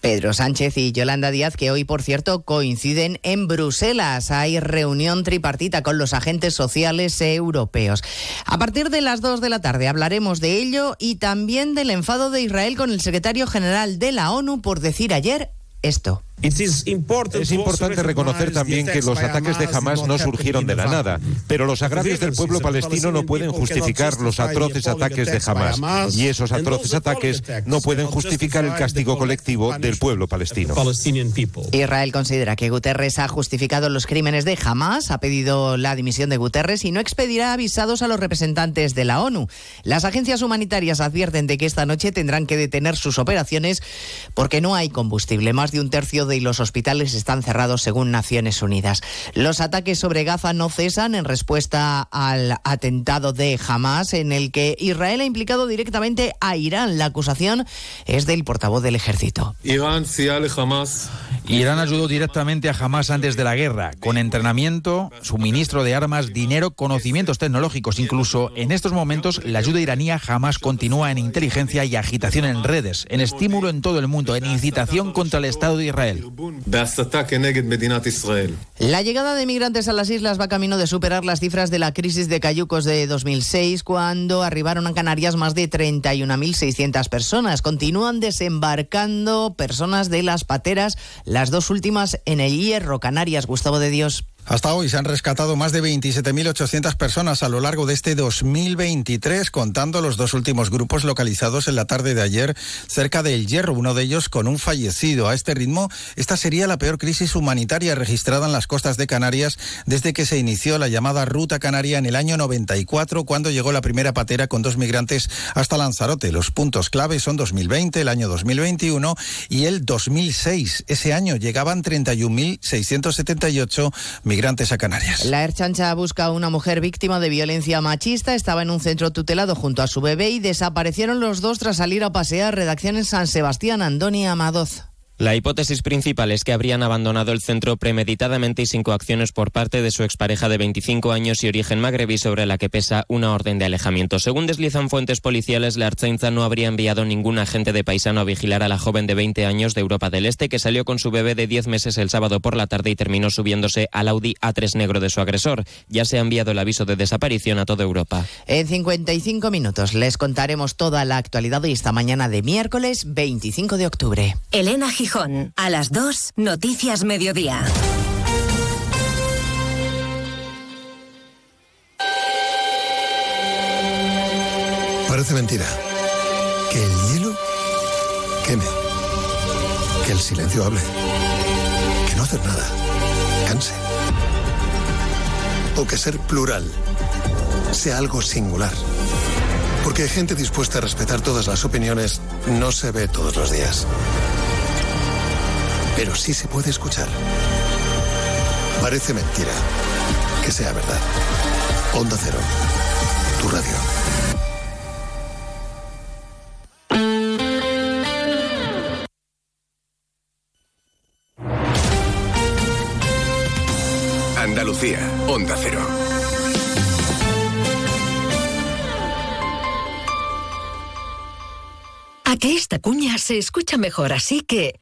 Speaker 14: Pedro Sánchez y Yolanda Díaz, que hoy, por cierto, coinciden en Bruselas. Hay reunión tripartita con los agentes sociales europeos. A partir de las 2 de la tarde hablaremos de ello y también del enfado de Israel con el secretario general de la ONU por decir ayer esto.
Speaker 19: Es importante reconocer también que los ataques de Hamas no surgieron de la nada, pero los agravios del pueblo palestino no pueden justificar los atroces ataques de Hamas, y esos atroces ataques no pueden justificar el castigo colectivo del pueblo palestino.
Speaker 14: Israel considera que Guterres ha justificado los crímenes de Hamas, ha pedido la dimisión de Guterres y no expedirá avisados a los representantes de la ONU. Las agencias humanitarias advierten de que esta noche tendrán que detener sus operaciones porque no hay combustible. Más de un tercio de y los hospitales están cerrados según Naciones Unidas. Los ataques sobre Gaza no cesan en respuesta al atentado de Hamas en el que Israel ha implicado directamente a Irán. La acusación es del portavoz del ejército.
Speaker 20: Irán ayudó directamente a Hamas antes de la guerra, con entrenamiento, suministro de armas, dinero, conocimientos tecnológicos. Incluso en estos momentos, la ayuda iraní a Hamas continúa en inteligencia y agitación en redes, en estímulo en todo el mundo, en incitación contra el Estado de Israel.
Speaker 14: La llegada de migrantes a las islas va camino de superar las cifras de la crisis de cayucos de 2006, cuando arribaron a Canarias más de 31.600 personas. Continúan desembarcando personas de las pateras, las dos últimas en el Hierro, Canarias. Gustavo de Dios.
Speaker 21: Hasta hoy se han rescatado más de 27.800 personas a lo largo de este 2023, contando los dos últimos grupos localizados en la tarde de ayer cerca del Hierro, uno de ellos con un fallecido. A este ritmo, esta sería la peor crisis humanitaria registrada en las costas de Canarias desde que se inició la llamada Ruta Canaria en el año 94, cuando llegó la primera patera con dos migrantes hasta Lanzarote. Los puntos clave son 2020, el año 2021 y el 2006. Ese año llegaban 31.678 migrantes a Canarias.
Speaker 14: La Erchancha busca a una mujer víctima de violencia machista. Estaba en un centro tutelado junto a su bebé y desaparecieron los dos tras salir a pasear. Redacción en San Sebastián, Andoni Amadoz.
Speaker 22: La hipótesis principal es que habrían abandonado el centro premeditadamente y sin coacciones por parte de su expareja de 25 años y origen magrebí sobre la que pesa una orden de alejamiento. Según deslizan fuentes policiales, la Archainza no habría enviado ningún agente de paisano a vigilar a la joven de 20 años de Europa del Este que salió con su bebé de 10 meses el sábado por la tarde y terminó subiéndose al Audi A3 negro de su agresor. Ya se ha enviado el aviso de desaparición a toda Europa.
Speaker 14: En 55 minutos les contaremos toda la actualidad de esta mañana de miércoles 25 de octubre.
Speaker 1: Elena Gijón. A las 2, Noticias Mediodía.
Speaker 18: Parece mentira. Que el hielo queme. Que el silencio hable. Que no hacer nada. Canse. O que ser plural sea algo singular. Porque gente dispuesta a respetar todas las opiniones no se ve todos los días pero sí se puede escuchar. Parece mentira que sea verdad. Onda Cero, tu radio.
Speaker 23: Andalucía, Onda Cero.
Speaker 1: A que esta cuña se escucha mejor así que...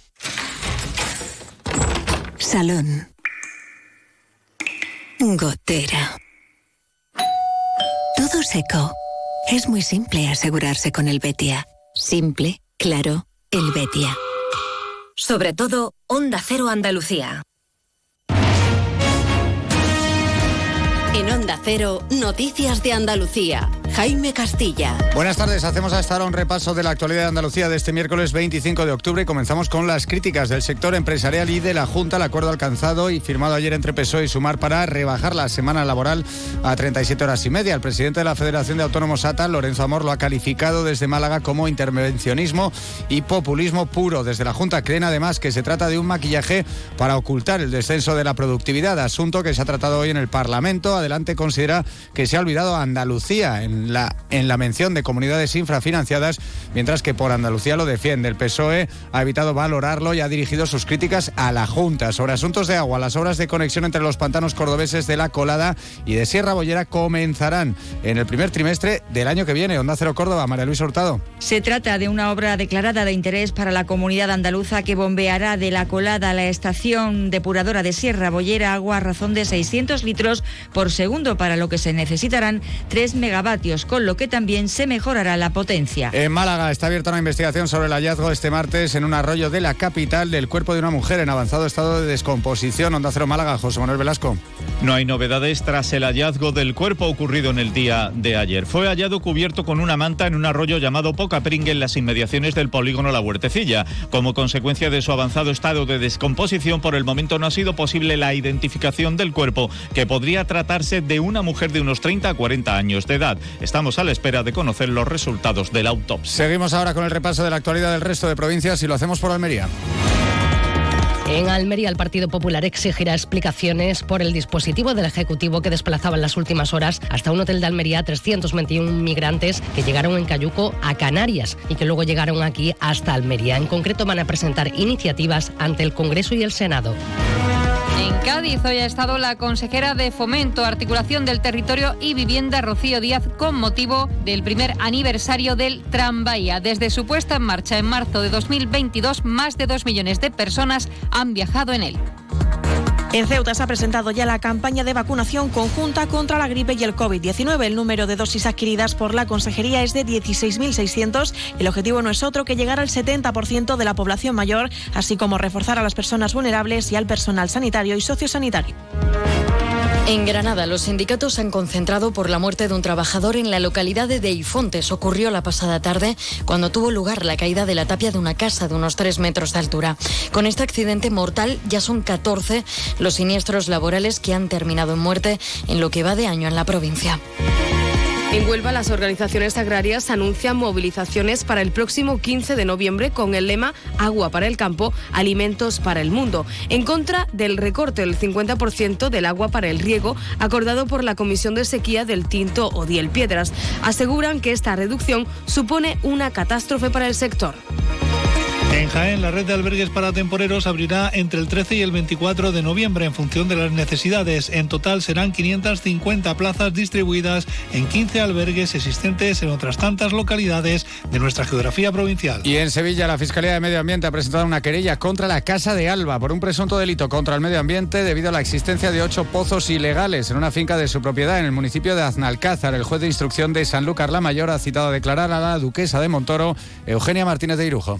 Speaker 1: Salón. Gotera. Todo seco. Es muy simple asegurarse con el Betia. Simple, claro, el Betia. Sobre todo, Onda Cero Andalucía.
Speaker 24: En Onda Cero, Noticias de Andalucía. Jaime Castilla.
Speaker 25: Buenas tardes, hacemos hasta ahora un repaso de la actualidad de Andalucía de este miércoles 25 de octubre. Comenzamos con las críticas del sector empresarial y de la Junta al acuerdo alcanzado y firmado ayer entre PSOE y Sumar para rebajar la semana laboral a 37 horas y media. El presidente de la Federación de Autónomos ATA, Lorenzo Amor, lo ha calificado desde Málaga como intervencionismo y populismo puro. Desde la Junta creen además que se trata de un maquillaje para ocultar el descenso de la productividad, asunto que se ha tratado hoy en el Parlamento. Adelante considera que se ha olvidado a Andalucía en la, en la mención de comunidades infrafinanciadas, mientras que por Andalucía lo defiende. El PSOE ha evitado valorarlo y ha dirigido sus críticas a la Junta. Sobre asuntos de agua, las obras de conexión entre los pantanos cordobeses de La Colada y de Sierra Bollera comenzarán en el primer trimestre del año que viene. Onda Cero Córdoba, María Luis Hurtado.
Speaker 16: Se trata de una obra declarada de interés para la comunidad andaluza que bombeará de La Colada a la estación depuradora de Sierra Bollera agua a razón de 600 litros por segundo, para lo que se necesitarán 3 megavatios, con lo que también se mejorará la potencia.
Speaker 25: En Málaga está abierta una investigación sobre el hallazgo este martes en un arroyo de la capital del cuerpo de una mujer en avanzado estado de descomposición. Onda Cero Málaga, José Manuel Velasco.
Speaker 26: No hay novedades tras el hallazgo del cuerpo ocurrido en el día de ayer. Fue hallado cubierto con una manta en un arroyo llamado Poca Pringue en las inmediaciones del polígono La Huertecilla. Como consecuencia de su avanzado estado de descomposición, por el momento no ha sido posible la identificación del cuerpo, que podría tratarse de una mujer de unos 30 a 40 años de edad. Estamos a la espera de conocer los resultados de la autopsia.
Speaker 25: Seguimos ahora con el repaso de la actualidad del resto de provincias y lo hacemos por Almería.
Speaker 27: En Almería, el Partido Popular exigirá explicaciones por el dispositivo del Ejecutivo que desplazaba en las últimas horas hasta un hotel de Almería 321 migrantes que llegaron en Cayuco a Canarias y que luego llegaron aquí hasta Almería. En concreto, van a presentar iniciativas ante el Congreso y el Senado.
Speaker 9: En Cádiz hoy ha estado la consejera de Fomento, Articulación del Territorio y Vivienda, Rocío Díaz, con motivo del primer aniversario del Tranvía. Desde su puesta en marcha en marzo de 2022, más de dos millones de personas han viajado en él.
Speaker 28: En Ceuta se ha presentado ya la campaña de vacunación conjunta contra la gripe y el COVID-19. El número de dosis adquiridas por la Consejería es de 16.600. El objetivo no es otro que llegar al 70% de la población mayor, así como reforzar a las personas vulnerables y al personal sanitario y sociosanitario.
Speaker 29: En Granada, los sindicatos se han concentrado por la muerte de un trabajador en la localidad de Deifontes. Ocurrió la pasada tarde cuando tuvo lugar la caída de la tapia de una casa de unos 3 metros de altura. Con este accidente mortal ya son 14 los siniestros laborales que han terminado en muerte en lo que va de año en la provincia.
Speaker 27: En Huelva, las organizaciones agrarias anuncian movilizaciones para el próximo 15 de noviembre con el lema Agua para el campo, alimentos para el mundo, en contra del recorte del 50% del agua para el riego acordado por la Comisión de Sequía del Tinto Odiel Piedras. Aseguran que esta reducción supone una catástrofe para el sector.
Speaker 30: En Jaén, la red de albergues para temporeros abrirá entre el 13 y el 24 de noviembre en función de las necesidades. En total serán 550 plazas distribuidas en 15 albergues existentes en otras tantas localidades de nuestra geografía provincial.
Speaker 25: Y en Sevilla, la Fiscalía de Medio Ambiente ha presentado una querella contra la Casa de Alba por un presunto delito contra el medio ambiente debido a la existencia de ocho pozos ilegales en una finca de su propiedad en el municipio de Aznalcázar. El juez de instrucción de Sanlúcar la Mayor ha citado a declarar a la duquesa de Montoro, Eugenia Martínez de Irujo.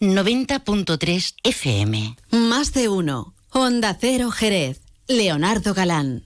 Speaker 1: 90.3 FM. Más de uno. Honda Cero Jerez. Leonardo Galán.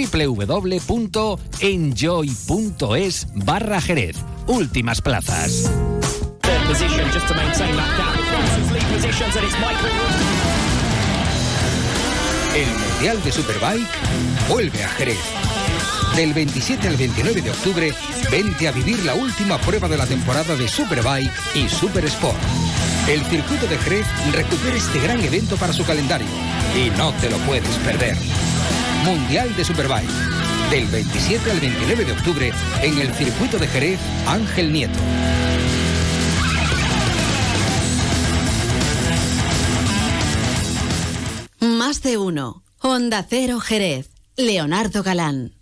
Speaker 8: www.enjoy.es barra Jerez. Últimas plazas.
Speaker 3: El Mundial de Superbike vuelve a Jerez. Del 27 al 29 de octubre, vente a vivir la última prueba de la temporada de Superbike y Super Sport. El circuito de Jerez recupera este gran evento para su calendario y no te lo puedes perder. Mundial de Superbike. Del 27 al 29 de octubre en el circuito de Jerez Ángel Nieto.
Speaker 1: Más de uno. Honda Cero Jerez. Leonardo Galán.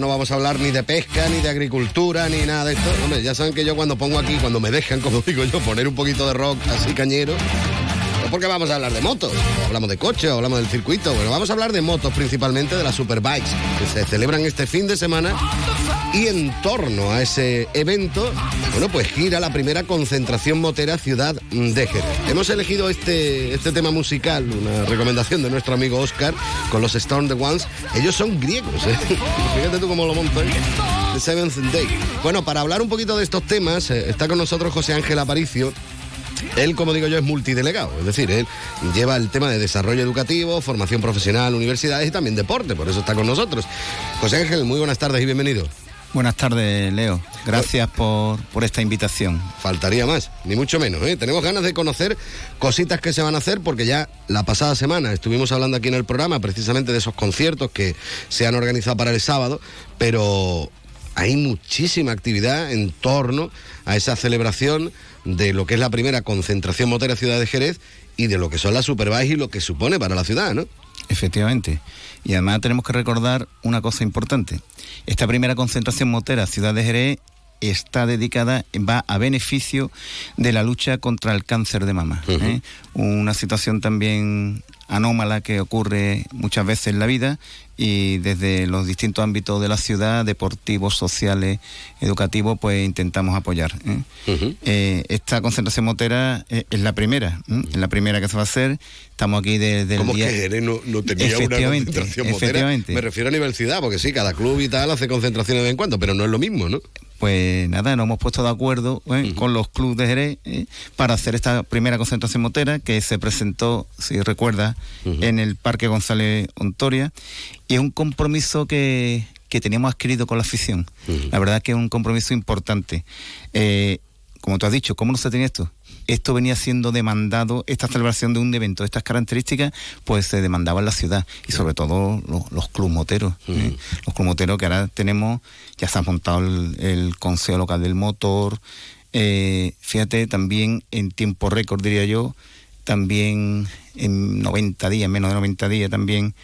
Speaker 2: No vamos a hablar ni de pesca, ni de agricultura, ni nada de esto. Hombre, ya saben que yo cuando pongo aquí, cuando me dejan, como digo yo, poner un poquito de rock así cañero, porque vamos a hablar de motos. Hablamos de coches, hablamos del circuito. Bueno, vamos a hablar de motos principalmente, de las superbikes, que se celebran este fin de semana. Y en torno a ese evento, bueno, pues gira la primera concentración motera Ciudad de Jerez. Hemos elegido este, este tema musical, una recomendación de nuestro amigo Oscar, con los Storm the Ones. Ellos son griegos, ¿eh? Fíjate tú cómo lo montan. The Seventh Day. Bueno, para hablar un poquito de estos temas, eh, está con nosotros José Ángel Aparicio
Speaker 31: Él, como digo yo, es multidelegado, es decir, él lleva el tema de desarrollo educativo, formación profesional, universidades y también deporte, por eso está con nosotros. José Ángel, muy buenas tardes y bienvenido.
Speaker 32: Buenas tardes, Leo. Gracias por, por, esta invitación.
Speaker 31: Faltaría más, ni mucho menos. ¿eh? Tenemos ganas de conocer cositas que se van a hacer porque ya la pasada semana estuvimos hablando aquí en el programa precisamente de esos conciertos que se han organizado para el sábado, pero hay muchísima actividad en torno a esa celebración de lo que es la primera concentración motera Ciudad de Jerez y de lo que son las Superbikes y lo que supone para la ciudad, ¿no?
Speaker 32: Efectivamente. Y además tenemos que recordar una cosa importante. Esta primera concentración motera Ciudad de Jerez está dedicada, va a beneficio de la lucha contra el cáncer de mama. ¿eh? Una situación también anómala que ocurre muchas veces en la vida y desde los distintos ámbitos de la ciudad, deportivos, sociales, educativos, pues intentamos apoyar. ¿eh? Eh, esta concentración motera es, la primera, es la primera que se va a hacer. Estamos aquí desde
Speaker 31: ¿Cómo
Speaker 32: el día...
Speaker 31: que Jerez no, no tenía una concentración motera? Me refiero a nivel ciudad, porque sí, cada club y tal hace concentraciones de vez en cuando, pero no es lo mismo, ¿no?
Speaker 32: Pues nada, nos hemos puesto de acuerdo ¿eh? con los clubes de Jerez ¿eh? para hacer esta primera concentración motera que se presentó, si recuerda, en el Parque González Ontoria. Y es un compromiso que, que teníamos adquirido con la afición. La verdad que es un compromiso importante. Eh, como tú has dicho, ¿cómo no se tenía esto? Esto venía siendo demandado, esta celebración de un evento de estas características, pues se demandaba en la ciudad y sobre todo los, los clubes moteros. ¿eh? Los que ahora tenemos, ya se ha montado el, el Consejo Local del Motor. Eh, fíjate, también en tiempo récord, diría yo, también en 90 días, menos de 90 días también,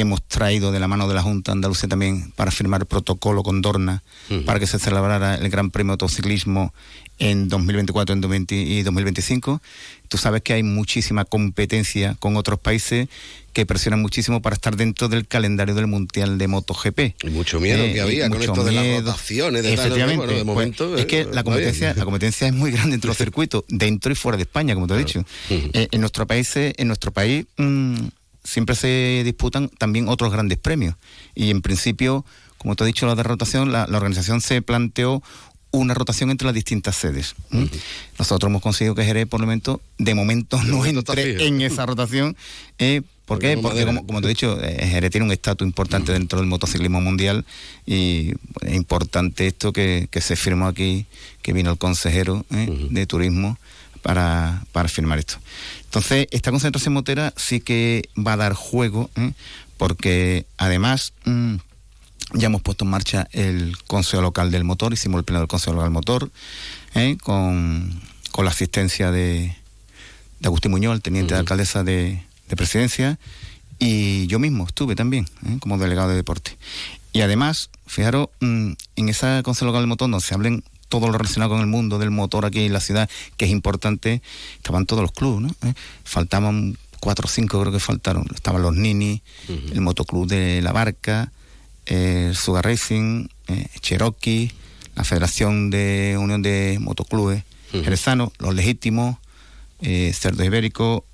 Speaker 32: hemos traído de la mano de la Junta Andalucía también para firmar el protocolo con Dorna para que se celebrara el Gran Premio de Autociclismo en 2024 en y 2025. Tú sabes que hay muchísima competencia con otros países que presionan muchísimo para estar dentro del calendario del Mundial de MotoGP.
Speaker 31: Y mucho miedo que había con esto de las rotaciones. De
Speaker 32: Efectivamente.
Speaker 31: Tal, de momento,
Speaker 32: pues, es que la competencia, la competencia es muy grande entre los circuitos, dentro y fuera de España, como te he dicho. eh, en nuestro país, en nuestro país mmm, siempre se disputan también otros grandes premios. Y en principio, como te he dicho, la de rotación, la, la organización se planteó una rotación entre las distintas sedes. Uh -huh. Nosotros hemos conseguido que Jerez, por el momento, de momento no entre en esa rotación. Eh, ¿Por qué? Porque, como, como, te he dicho, eh, Jerez tiene un estatus importante uh -huh. dentro del motociclismo mundial y es importante esto que, que, se firmó aquí, que vino el consejero eh, uh -huh. de turismo para, para firmar esto. Entonces, esta concentración motera sí que va a dar juego, ¿eh? porque además mmm, ya hemos puesto en marcha el Consejo Local del Motor, hicimos el pleno del Consejo Local del Motor, ¿eh? con, con, la asistencia de, de, Agustín Muñoz, el teniente uh -huh. de alcaldesa de, de, presidencia, y yo mismo estuve también ¿eh? como delegado de deporte. Y además, fijaros, mmm, en esa Consejo Local del Motor donde se hablen todo lo relacionado con el mundo del motor aquí en la ciudad, que es importante, estaban todos los clubes, ¿no? ¿Eh? Faltaban cuatro o cinco, creo que faltaron. Estaban los Nini, uh -huh. el motoclub de La Barca, el eh, Sugar Racing, eh, Cherokee, la Federación de Unión de Motoclubes uh -huh. Los Legítimos, eh, Cerdo Ibérico,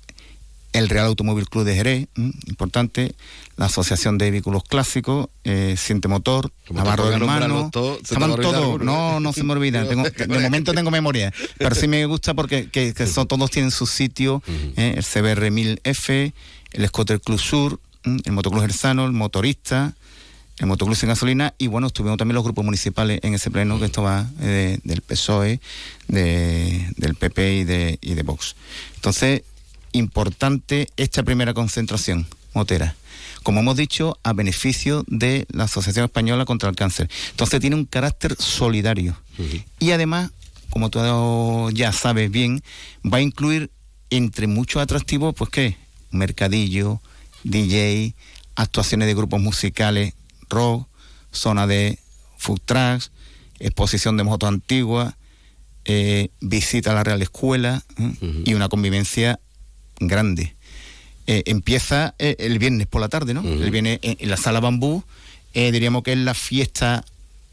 Speaker 32: el Real Automóvil Club de Jerez, importante, la Asociación de Vehículos Clásicos, eh, Siente Motor, Navarro de Hermano,
Speaker 31: todo,
Speaker 32: estaban todos, no, no se me olvidan, tengo, de momento tengo memoria, pero sí me gusta porque que, que son, todos tienen su sitio, eh, el CBR 1000F, el Scooter Club Sur, el Motoclub Gerzano, el Motorista, el Motoclub sin gasolina y bueno, estuvimos también los grupos municipales en ese pleno que esto va eh, del PSOE, de, del PP y de, y de Vox. Entonces, importante esta primera concentración motera. Como hemos dicho, a beneficio de la Asociación Española contra el Cáncer. Entonces tiene un carácter solidario. Uh -huh. Y además, como tú ya sabes bien, va a incluir entre muchos atractivos, pues qué, mercadillo, DJ, actuaciones de grupos musicales, rock, zona de food trucks, exposición de motos antiguas, eh, visita a la Real Escuela ¿eh? uh -huh. y una convivencia grande. Eh, empieza eh, el viernes por la tarde, ¿no? Uh -huh. El viernes en, en, la sala bambú, eh, diríamos que es la fiesta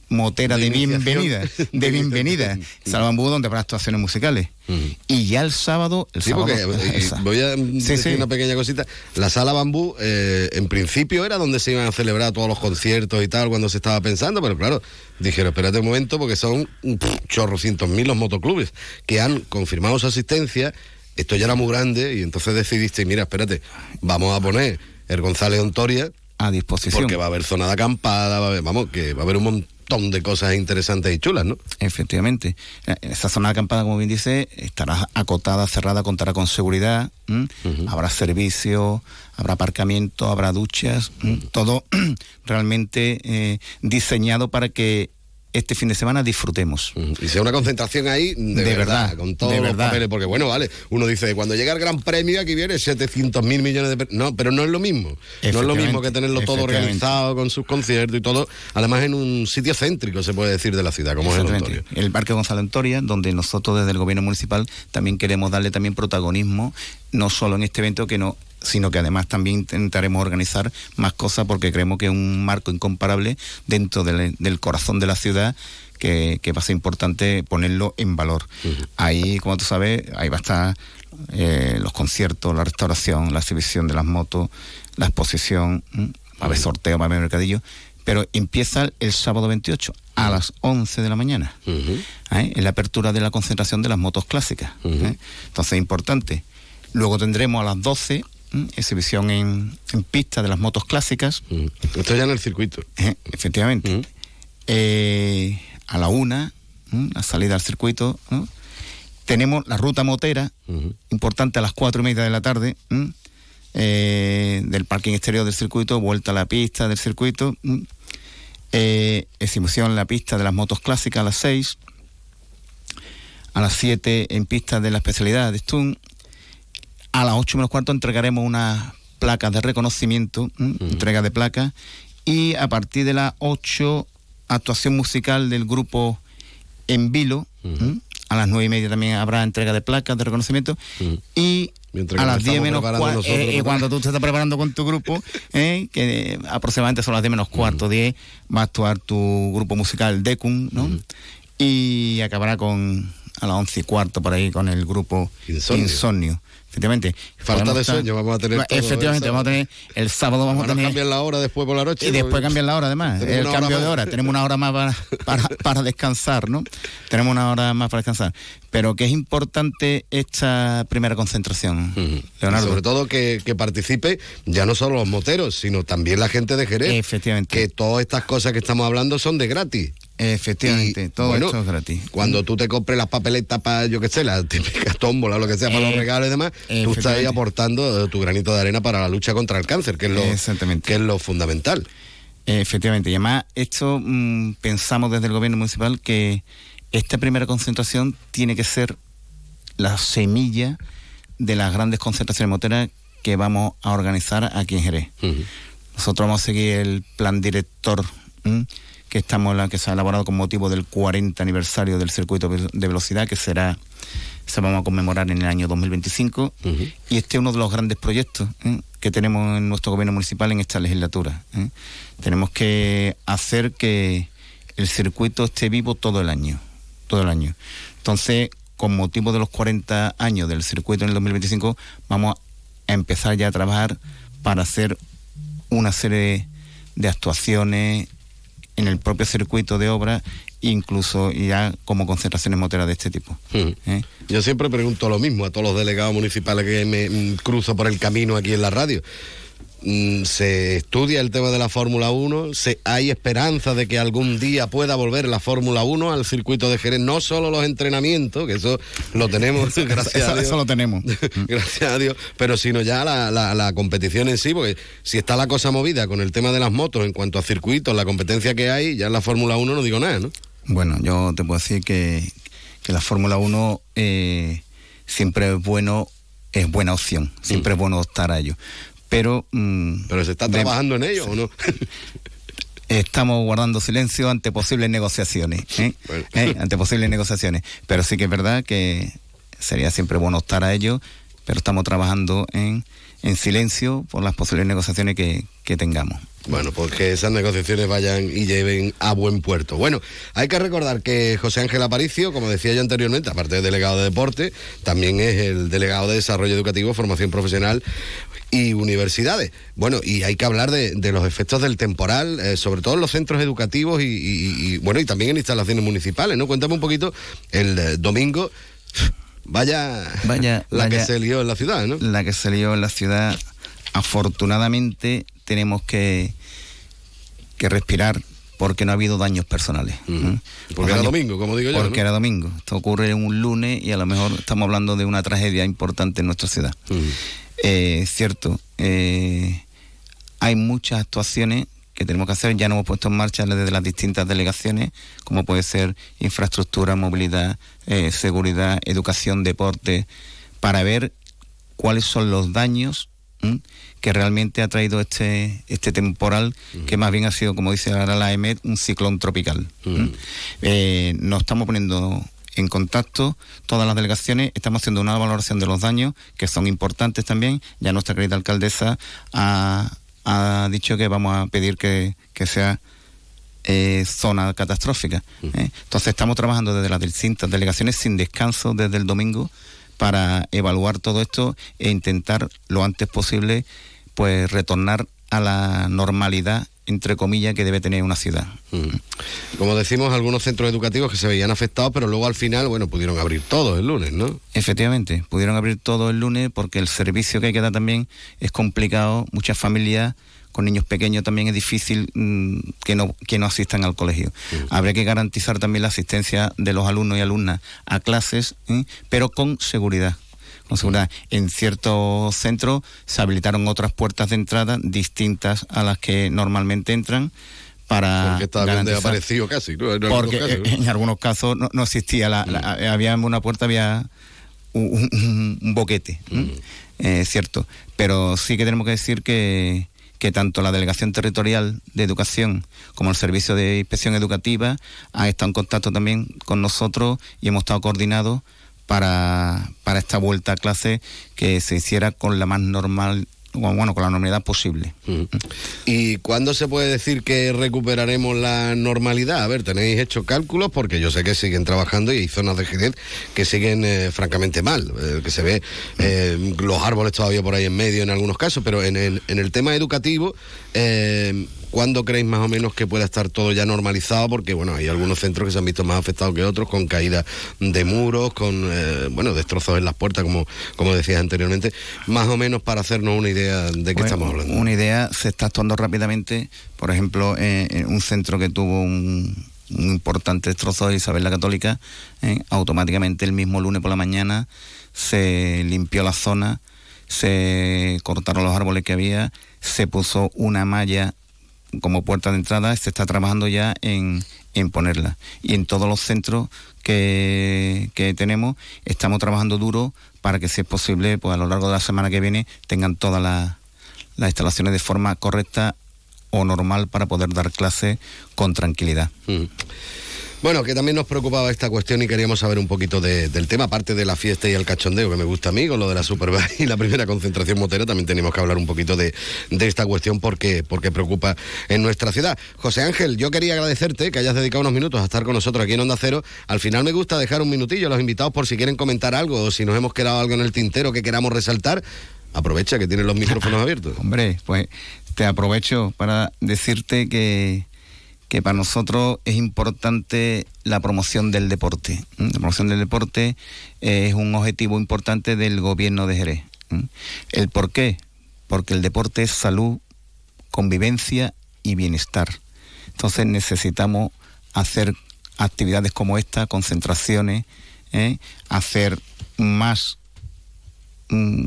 Speaker 32: motera de, bienvenida, de bienvenida. Sala Bambú donde habrá actuaciones musicales. Y ya el sábado, el
Speaker 2: sí,
Speaker 32: sábado,
Speaker 2: porque, voy a decir una pequeña cosita. La sala Bambú, eh, en principio era donde se iban a celebrar todos los conciertos y tal, cuando se estaba pensando, pero claro, dijeron, espérate un momento, porque son chorrocientos mil los motoclubes que han confirmado su asistencia. Esto ya era muy grande y entonces decidiste, mira, espérate, vamos a poner el González Ontoria
Speaker 32: a disposición.
Speaker 2: Porque va a haber zona de acampada, va a haber, vamos, que va a haber un montón de cosas interesantes y chulas, ¿no?
Speaker 32: Efectivamente. Esa zona de acampada, como bien dice, estará acotada, cerrada, contará con seguridad, habrá servicio, habrá aparcamiento, habrá duchas, todo realmente eh, diseñado para que este fin de semana disfrutemos.
Speaker 2: Y sea una concentración ahí de, verdad, con todos los papeles, porque bueno, vale, uno dice, cuando llega el Gran Premio aquí viene 700 mil millones de... No, pero no es lo mismo. No es lo mismo que tenerlo todo organizado con sus conciertos y todo, además en un sitio céntrico, se puede decir, de la ciudad, como es el
Speaker 32: El Parque Gonzalo Antoria, donde nosotros desde el gobierno municipal también queremos darle también protagonismo, no solo en este evento, que no sino que además también intentaremos organizar más cosas porque creemos que es un marco incomparable dentro del, corazón de la ciudad que, va a ser importante ponerlo en valor. Ahí, como tú sabes, ahí va a estar eh, los conciertos, la restauración, la exhibición de las motos, la exposición, va a haber sorteo, va a haber mercadillo, pero empieza el sábado 28 a las 11 de la mañana, ¿eh? en la apertura de la concentración de las motos clásicas. ¿eh? Entonces es importante. Luego tendremos a las 12 exhibición en, pista de las motos clásicas.
Speaker 2: Esto ya en el circuito.
Speaker 32: Eh, efectivamente. Eh, a la una, la salida al circuito. Tenemos la ruta motera, importante a las cuatro y media de la tarde, eh, del parking exterior del circuito, vuelta a la pista del circuito. exhibición en la pista de las motos clásicas a las seis. A las siete en pista de la especialidad de Stun a las 8 menos cuarto entregaremos unas placas de reconocimiento, entrega de placas, y a partir de las 8, actuación musical del grupo En Vilo. A las nueve y media también habrá entrega de placas de reconocimiento. Y a las 10 menos cuarto, eh, eh, cuando tú te estás preparando con tu grupo, eh, que aproximadamente son las 10 menos cuarto, 10, va a actuar tu grupo musical Decum, ¿no? Y acabará con a las 11 y cuarto por ahí con el grupo Insomnio efectivamente.
Speaker 2: Falta de sueño, vamos a tener.
Speaker 32: efectivamente, vamos a tener. El sábado vamos a tener.
Speaker 2: cambiar la hora después por la noche.
Speaker 32: Y después cambiar la hora, además. El cambio de hora. Tenemos una hora más para, para, descansar, ¿no? Tenemos una hora más para descansar. Pero que es importante esta primera concentración,
Speaker 2: Leonardo. sobre todo que, que, participe ya no solo los moteros, sino también la gente de Jerez.
Speaker 32: Efectivamente.
Speaker 2: Que todas estas cosas que estamos hablando son de gratis.
Speaker 32: Efectivamente, todo esto es gratis.
Speaker 2: Cuando tú te compres las papeletas para, yo qué sé, la típica tómbola, lo que sea, para los eh, regalos y demás, tú estás ahí aportando eh, tu granito de arena para la lucha contra el cáncer, que es lo, Que es lo fundamental.
Speaker 32: Efectivamente, y además esto mm, pensamos desde el gobierno municipal que esta primera concentración tiene que ser la semilla de las grandes concentraciones moteras que vamos a organizar aquí en Jerez. Nosotros vamos a seguir el plan director que estamos la que se ha elaborado con motivo del 40 aniversario del circuito de velocidad que será se vamos a conmemorar en el año 2025 y este es uno de los grandes proyectos ¿eh? que tenemos en nuestro gobierno municipal en esta legislatura. ¿eh? Tenemos que hacer que el circuito esté vivo todo el año, todo el año. Entonces, con motivo de los 40 años del circuito en el 2025, vamos a empezar ya a trabajar para hacer una serie de actuaciones en el propio circuito de obra, incluso ya como concentraciones moteras de este tipo.
Speaker 2: Hmm. ¿Eh? Yo siempre pregunto lo mismo a todos los delegados municipales que me mm, cruzo por el camino aquí en la radio. Mm, se estudia el tema de la Fórmula 1, se, hay esperanza de que algún día pueda volver la Fórmula 1 al circuito de Jerez, no solo los entrenamientos, que eso lo tenemos, gracias a Dios.
Speaker 32: Eso lo tenemos.
Speaker 2: gracias a Dios, pero sino ya la, la, competición en sí, porque si está la cosa movida con el tema de las motos en cuanto a circuitos, la competencia que hay, ya en la Fórmula 1 no digo nada, ¿no?
Speaker 32: Bueno, yo te puedo decir que, que la Fórmula 1 eh, siempre es bueno, es buena opción, siempre es bueno estar a ello pero...
Speaker 2: Mm, ¿Pero se está trabajando en ello o no?
Speaker 32: estamos guardando silencio ante posibles negociaciones, ¿eh? ¿Eh? ante posibles negociaciones. Pero sí que es verdad que sería siempre bueno estar a ello pero estamos trabajando en, en silencio por las posibles negociaciones que, que tengamos.
Speaker 2: Bueno, pues que esas negociaciones vayan y lleven a buen puerto. Bueno, hay que recordar que José Ángel Aparicio, como decía yo anteriormente, aparte de delegado de deporte, también es el delegado de desarrollo educativo, formación profesional y universidades. Bueno, y hay que hablar de, los efectos del temporal, eh, sobre todo en los centros educativos y, bueno, y también en instalaciones municipales, ¿no? Cuéntame un poquito, el eh, domingo, vaya,
Speaker 32: vaya
Speaker 2: la que se lió en la ciudad, ¿no?
Speaker 32: La que se lió en la ciudad, afortunadamente tenemos que, que respirar porque no ha habido daños personales.
Speaker 2: Porque era domingo, como digo yo.
Speaker 32: Porque era domingo. Esto ocurre un lunes y a lo mejor estamos hablando de una tragedia importante en nuestra ciudad. Eh, es cierto, eh, hay muchas actuaciones que tenemos que hacer, ya no hemos puesto en marcha desde las distintas delegaciones, como puede ser infraestructura, movilidad, eh, seguridad, educación, deporte, para ver cuáles son los daños que realmente ha traído este, este temporal, que más bien ha sido, como dice ahora la EMED, un ciclón tropical. Eh, nos estamos poniendo en contacto todas las delegaciones, estamos haciendo una valoración de los daños, que son importantes también. Ya nuestra querida alcaldesa ha, dicho que vamos a pedir que, sea eh, zona catastrófica. ¿eh? Entonces estamos trabajando desde las distintas delegaciones sin descanso desde el domingo para evaluar todo esto e intentar lo antes posible pues retornar a la normalidad entre comillas que debe tener una ciudad.
Speaker 2: Como decimos, algunos centros educativos que se veían afectados, pero luego al final, bueno, pudieron abrir todos el lunes, ¿no?
Speaker 32: Efectivamente, pudieron abrir todo el lunes porque el servicio que hay que dar también es complicado. Muchas familias con niños pequeños también es difícil mm, que, no, que no asistan al colegio. Habría que garantizar también la asistencia de los alumnos y alumnas a clases, ¿eh? pero con seguridad. Con seguridad. En ciertos centros se habilitaron otras puertas de entrada distintas a las que normalmente entran para
Speaker 2: porque estaba bien aparecido casi ¿no?
Speaker 32: en porque algunos casos, en algunos casos no, existía la, había una puerta había un, boquete es cierto pero sí que tenemos que decir que que tanto la Delegación Territorial de Educación como el Servicio de Inspección Educativa han estado en contacto también con nosotros y hemos estado coordinados para, para esta vuelta a clase que se hiciera con la más normal bueno, con la normalidad posible.
Speaker 2: ¿Y cuándo se puede decir que recuperaremos la normalidad? A ver, tenéis hecho cálculos porque yo sé que siguen trabajando y hay zonas de Jerez que siguen eh, francamente mal, eh, que se ve eh, los árboles todavía por ahí en medio en algunos casos, pero en el, en el tema educativo ¿Cuándo creéis más o menos que pueda estar todo ya normalizado? Porque, bueno, hay algunos centros que se han visto más afectados que otros, con caída de muros, con, eh, bueno, destrozos en las puertas, como, como decías anteriormente. Más o menos para hacernos una idea de qué estamos hablando.
Speaker 32: Una idea, se está actuando rápidamente. Por ejemplo, en un centro que tuvo un, importante destrozo de Isabel la Católica, eh, automáticamente el mismo lunes por la mañana se limpió la zona, se cortaron los árboles que había, se puso una malla como puerta de entrada, se está trabajando ya en, en ponerla. Y en todos los centros que, que, tenemos estamos trabajando duro para que, si es posible, pues a lo largo de la semana que viene tengan todas las, las instalaciones de forma correcta o normal para poder dar clase con tranquilidad. Mm.
Speaker 2: Bueno, que también nos preocupaba esta cuestión y queríamos saber un poquito del tema, aparte de la fiesta y el cachondeo que me gusta a mí, con lo de la Superbike y la primera concentración motera, también tenemos que hablar un poquito de, esta cuestión porque, porque preocupa en nuestra ciudad. José Ángel, yo quería agradecerte que hayas dedicado unos minutos a estar con nosotros aquí en Onda Cero. Al final me gusta dejar un minutillo a los invitados por si quieren comentar algo o si nos hemos quedado algo en el tintero que queramos resaltar. Aprovecha que tienes los micrófonos abiertos.
Speaker 32: Hombre, pues te aprovecho para decirte que que para nosotros es importante la promoción del deporte. La promoción del deporte es un objetivo importante del gobierno de Jerez. ¿El por qué? Porque el deporte es salud, convivencia y bienestar. Entonces necesitamos hacer actividades como esta, concentraciones, ¿eh? hacer más mm,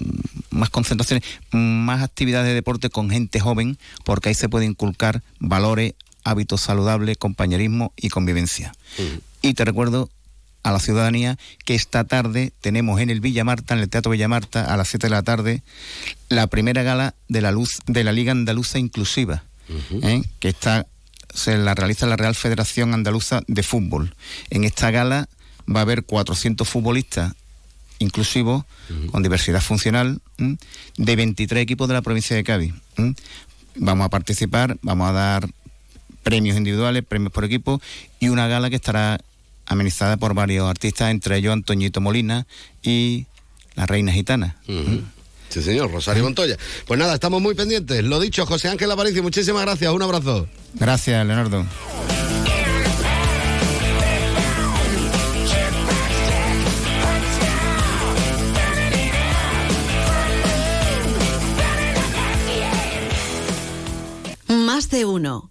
Speaker 32: más concentraciones, más actividades de deporte con gente joven, porque ahí se puede inculcar valores, hábitos saludables, compañerismo y convivencia. Y te recuerdo a la ciudadanía que esta tarde tenemos en el Villa Marta, en el Teatro Villa Marta, a las 7 de la tarde, la primera gala de la luz de la Liga Andaluza Inclusiva, ¿eh? que está se la realiza la Real Federación Andaluza de Fútbol. En esta gala va a haber 400 futbolistas inclusivo, con diversidad funcional, de 23 equipos de la provincia de Cádiz. Vamos a participar, vamos a dar premios individuales, premios por equipo y una gala que estará amenizada por varios artistas, entre ellos Antoñito Molina y la Reina Gitana.
Speaker 2: Sí, señor, Rosario Montoya. Pues nada, estamos muy pendientes. Lo dicho, José Ángel Aparicio, muchísimas gracias. Un abrazo.
Speaker 32: Gracias, Leonardo.
Speaker 1: Más de uno.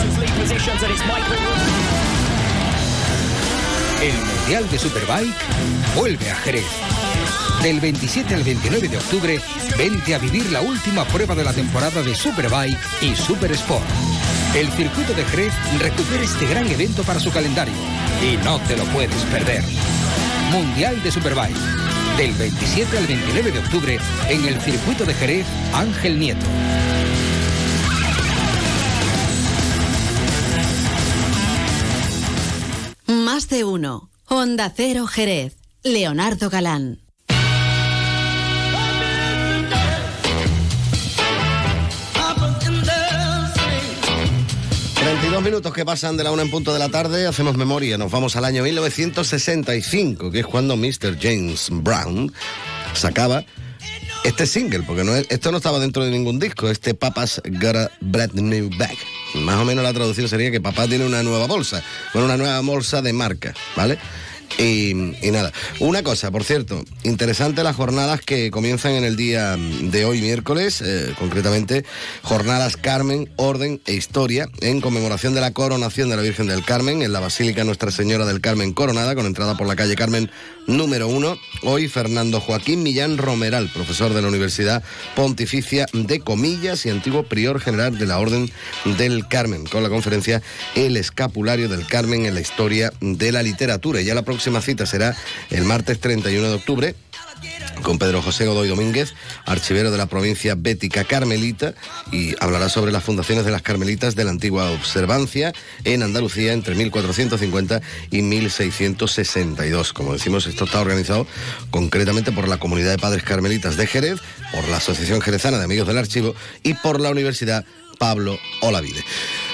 Speaker 3: El Mundial de Superbike vuelve a Jerez. Del 27 al 29 de octubre, vente a vivir la última prueba de la temporada de Superbike y Super Sport. El circuito de Jerez recupera este gran evento para su calendario y no te lo puedes perder. Mundial de Superbike. Del 27 al 29 de octubre en el circuito de Jerez Ángel Nieto.
Speaker 1: Más de uno. Honda Cero Jerez. Leonardo Galán.
Speaker 2: ...32 minutos que pasan de la una en punto de la tarde... ...hacemos memoria, nos vamos al año 1965... ...que es cuando Mr. James Brown... ...sacaba este single, porque esto no estaba dentro de ningún disco, este Papa's Got a Brand New Bag. Más o menos la traducción sería que papá tiene una nueva bolsa, bueno, una nueva bolsa de marca, ¿vale? Y, nada, una cosa, por cierto, interesante las jornadas que comienzan en el día de hoy, miércoles, eh, concretamente jornadas Carmen, Orden e Historia, en conmemoración de la coronación de la Virgen del Carmen en la Basílica Nuestra Señora del Carmen Coronada, con entrada por la calle Carmen número uno. Hoy Fernando Joaquín Millán Romeral, profesor de la Universidad Pontificia de Comillas y antiguo prior general de la Orden del Carmen, con la conferencia El Escapulario del Carmen en la historia de la literatura. Y ya la próxima cita será el martes 31 de octubre con Pedro José Godoy Domínguez, archivero de la provincia bética carmelita, y hablará sobre las fundaciones de las carmelitas de la antigua observancia en Andalucía entre 1450 y 1662. Como decimos, esto está organizado concretamente por la Comunidad de Padres Carmelitas de Jerez, por la Asociación Jerezana de Amigos del Archivo y por la Universidad Pablo Olavide.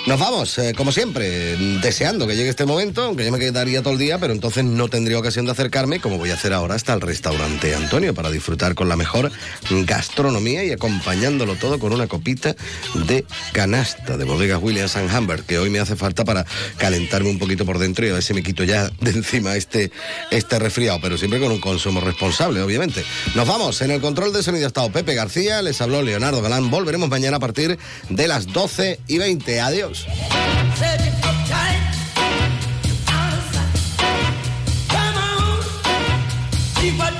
Speaker 2: Nos vamos, eh, como siempre, deseando que llegue este momento, aunque yo me quedaría todo el día, pero entonces no tendría ocasión de acercarme, como voy a hacer ahora, hasta el restaurante Antonio, para disfrutar con la mejor gastronomía y acompañándolo todo con una copita de canasta de bodegas Williams and Humbert, que hoy me hace falta para calentarme un poquito por dentro y a ver si me quito ya de encima este, este resfriado, pero siempre con un consumo responsable, obviamente. Nos vamos, en el control de sonido ha estado Pepe García, les habló Leonardo Galán, volveremos mañana a partir de las 12 y 20. Adiós.
Speaker 33: Blues. on.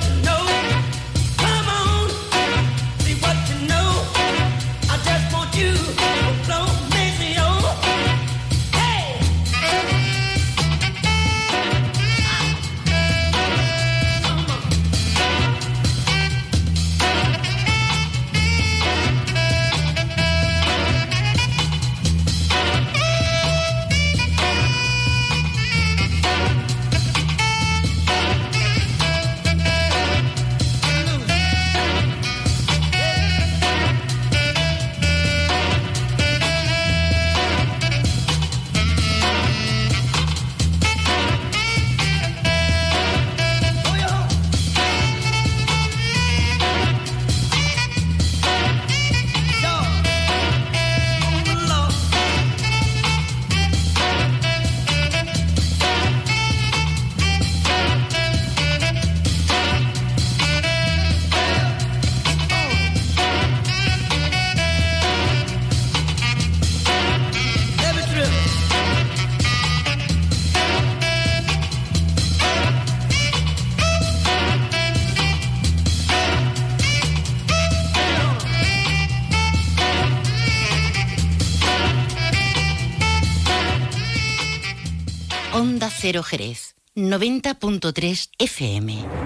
Speaker 33: 90.3 FM.